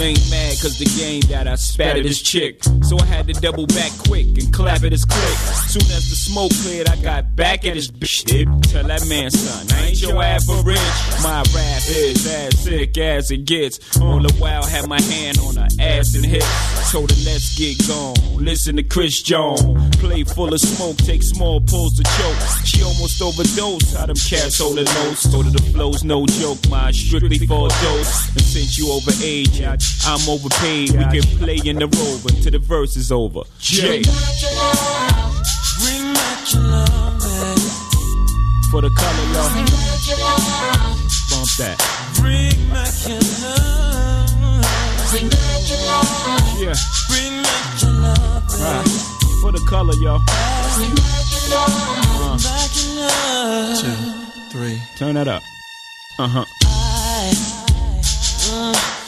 S23: Ain't mad cause the game that I spat at his chick. So I had to double back quick and clap at his click. Soon as the smoke cleared, I got back at his bitch. Tell that man, son, I ain't your average. My rap is as sick as it gets. All the while, had my hand on her ass and hip. Told her, let's get gone. Listen to Chris Jones. Play full of smoke, take small pulls to choke. She almost overdosed. How them cats holding notes. Go to the flows, no joke. My strictly for a dose. And since you over age, I, I'm overpaid. We can play in the rover till the verse is over. Jay.
S24: Bring back your love, babe.
S23: For the color, y'all. Bump that.
S24: Bring back your love. Bring back your love.
S23: Yeah.
S24: Bring back your love, babe.
S23: Right. For the color, y'all.
S24: Bring back your love.
S23: Uh.
S24: Bring back your love.
S23: Two, three. Turn that up. Uh huh.
S24: I uh, think of you day and night. You know that's all I do.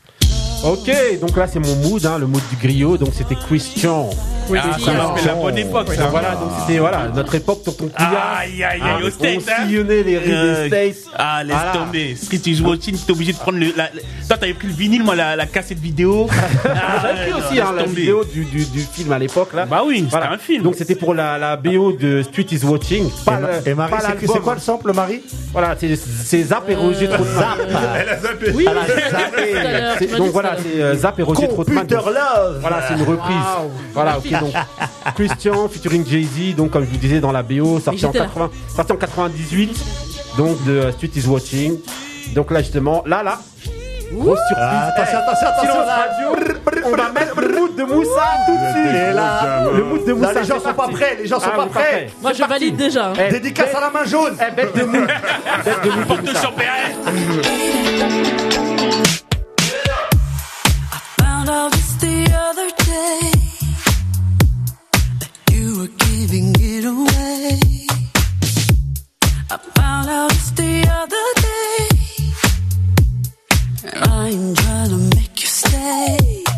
S1: Ok, donc là c'est mon mood, hein, le mood du griot, donc c'était Christian.
S4: Ah, ça la bonne époque, ça.
S1: Voilà, donc c'était voilà, notre époque, tonton Couillard.
S4: Aïe, aïe,
S1: Ah,
S4: aïe, au
S1: on
S4: States, hein.
S1: sillonnait les rues
S4: Euh,
S1: des States.
S4: Ah, laisse
S1: Voilà.
S4: tomber. Street is watching, t'es obligé de prendre le. La, la- Toi, t'avais pris le vinyle, moi, la, la cassette vidéo. (laughs) Ah,
S1: J'avais pris aussi hein, la
S4: tomber.
S1: vidéo du, du, du film à l'époque là.
S4: Bah oui,
S1: Voilà.
S4: c'était un film.
S1: Donc c'était pour la, la BO de Street is Watching. Pas
S3: Et Ma-
S1: le-
S3: et Marie,
S1: pas
S3: c'est-
S1: l'album.
S3: c'est quoi le sample, Marie
S1: Voilà, c'est Zap et Roger Trottmann.
S3: Elle a zappé.
S1: Oui,
S3: Elle a zappé. M'as
S1: donc
S3: dit
S1: voilà, c'est euh, Zap et Roger Trottmann.
S3: Computer Love.
S1: Voilà, c'est une reprise.
S3: Wow.
S1: Voilà, ok, donc (laughs) Christian featuring Jay-Z, donc comme je vous disais dans la BO, sorti en,
S5: j'étais là.
S1: 80, sorti en 98, donc de euh, Street is Watching. Donc là justement, là, là, grosse surprise.
S3: Ah, attention, attention, attention,
S1: radio, on va mettre le mood de Moussa tout de suite.
S3: Là,
S1: le mood de
S3: là,
S1: Moussa.
S3: les gens sont pas prêts, les gens sont
S1: Ah,
S3: pas prêts.
S5: Moi, je valide déjà.
S1: Eh,
S3: Dédicace à la main jaune.
S1: Eh, bête de mood. bête de mood
S4: Porte
S1: Moussa.
S4: sur PRS.
S22: Found out just the other day that you were giving it away. I found out the other day, and I'm trying to make you stay.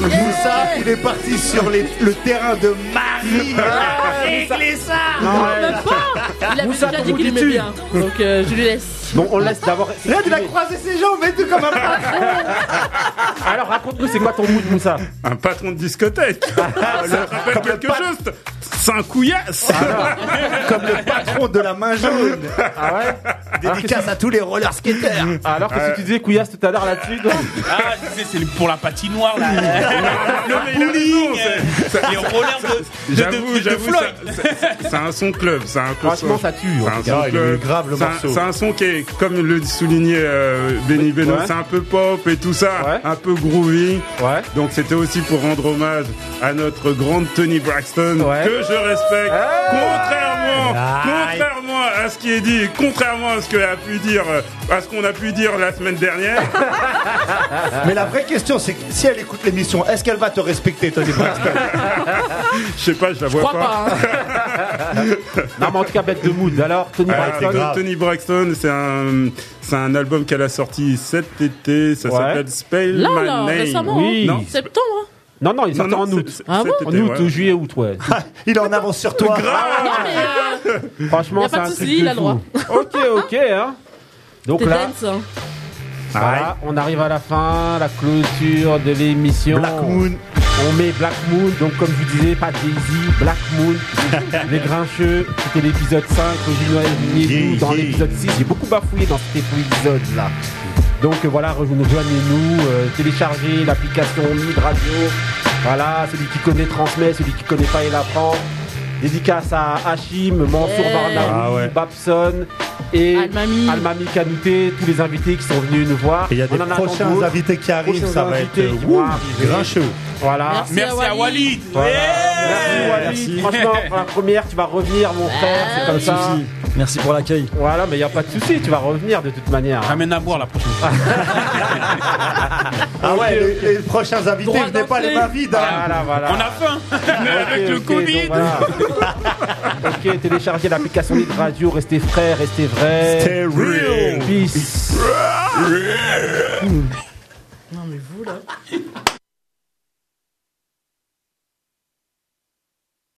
S3: Moussa, il est parti sur les- le terrain de Marie. (laughs) Réglez ça
S5: Même pas Il avait
S1: Moussa,
S5: déjà dit qu'il aimait bien. Donc euh, je lui laisse.
S1: Bon, on laisse d'abord.
S3: Regarde, il a croisé ses jambes et tout comme un patron. (laughs)
S1: Alors raconte-nous, c'est quoi ton mood, Moussa
S2: Un patron de discothèque. (laughs)
S1: Ah,
S2: Ça te rappelle quelque chose C'est un couillasse. (laughs)
S3: Comme le patron de la main jaune.
S1: Ah ouais
S3: Dédicace à tous les roller skaters.
S1: Alors qu'est-ce que tu disais Couillasse tout à l'heure là-dessus donc
S4: Ah, je disais, c'est pour la patinoire, là. (laughs)
S2: Non, mais il a
S4: bowling, les rollers de, de,
S2: c'est- un son club, c'est un
S1: Franchement, ça tue,
S2: C'est un
S1: tout
S2: son.
S1: Ah,
S2: club.
S3: grave, le
S2: C'est un-
S3: morceau.
S2: C'est un son qui est, comme le soulignait euh, Benny Beno,
S1: Ouais.
S2: c'est un peu pop et tout ça, un peu groovy.
S1: Ouais.
S2: Donc c'était aussi pour rendre hommage à notre grande Tony Braxton que je respecte. Contrairement,
S3: Aïe.
S2: contrairement à ce qui est dit, contrairement à ce que a pu dire, euh, à ce qu'on a pu dire la semaine dernière. (laughs)
S3: Mais la vraie question, c'est que si elle écoute l'émission, est-ce qu'elle va te respecter, Tony Braxton
S2: Je sais pas, je la vois
S5: crois pas,
S1: Non, mais en tout cas, bête de mood. Alors, Tony
S2: Ah,
S1: Braxton.
S2: Tony- Tony Braxton, c'est un, c'est un album qu'elle a sorti cet été. Ça
S1: Ouais.
S2: s'appelle Spell
S5: Là,
S2: My
S5: là,
S2: Name.
S5: récemment.
S1: Oui.
S5: hein.
S2: Non,
S5: Septembre.
S1: Non, non, il est sorti en août.
S5: Ah bon
S1: En août,
S2: ouais.
S1: juillet, août, ouais. (laughs)
S3: Il est en avance sur toi.
S5: Non, mais euh,
S1: Franchement,
S5: Y a
S1: c'est
S5: pas
S1: un
S5: de
S1: truc
S5: souci, il a le
S1: fou.
S5: droit.
S1: Ok, ok, hein. Donc
S5: t'es
S1: là,
S5: hein.
S1: voilà, on arrive à la fin, la clôture de l'émission.
S3: Black Moon.
S1: On met Black Moon, donc comme je vous disais, pas Jay-Z, Black Moon, (laughs) Les Grincheux, c'était l'épisode 5, rejoignez-nous
S3: Yeah,
S1: dans
S3: yeah.
S1: l'épisode 6, j'ai beaucoup bafouillé dans cet épisode là. Donc euh, voilà, rejoignez-nous, euh, téléchargez l'application Mid Radio, voilà, celui qui connaît transmet, celui qui connaît pas il apprend. Dédicace à Hachim, Mansour. Barnaoui,
S3: Ah ouais.
S1: Babson et
S5: Almami.
S1: Almami Kanouté, tous les invités qui sont venus nous voir.
S3: Et il y a des prochains invités qui arrivent, ça va être grincheux.
S1: Voilà.
S5: Merci,
S4: Merci à Walid.
S1: Merci Walid. Franchement, pour (laughs) la première, tu vas revenir, mon frère. C'est comme ça.
S6: Souci. Merci pour l'accueil.
S1: Voilà, mais il n'y a pas de souci, tu vas revenir de toute manière.
S4: Ramène à boire la prochaine fois. (laughs)
S3: Ah ouais, les, les prochains invités,
S5: Droit
S3: venez pas les mains vides. hein.
S1: Voilà, voilà.
S4: On a faim. (laughs) Avec le Covid.
S1: Ok, téléchargez l'application Lead Radio, restez frais, restez vrais.
S3: Stay real.
S1: Peace.
S5: Non, mais vous là.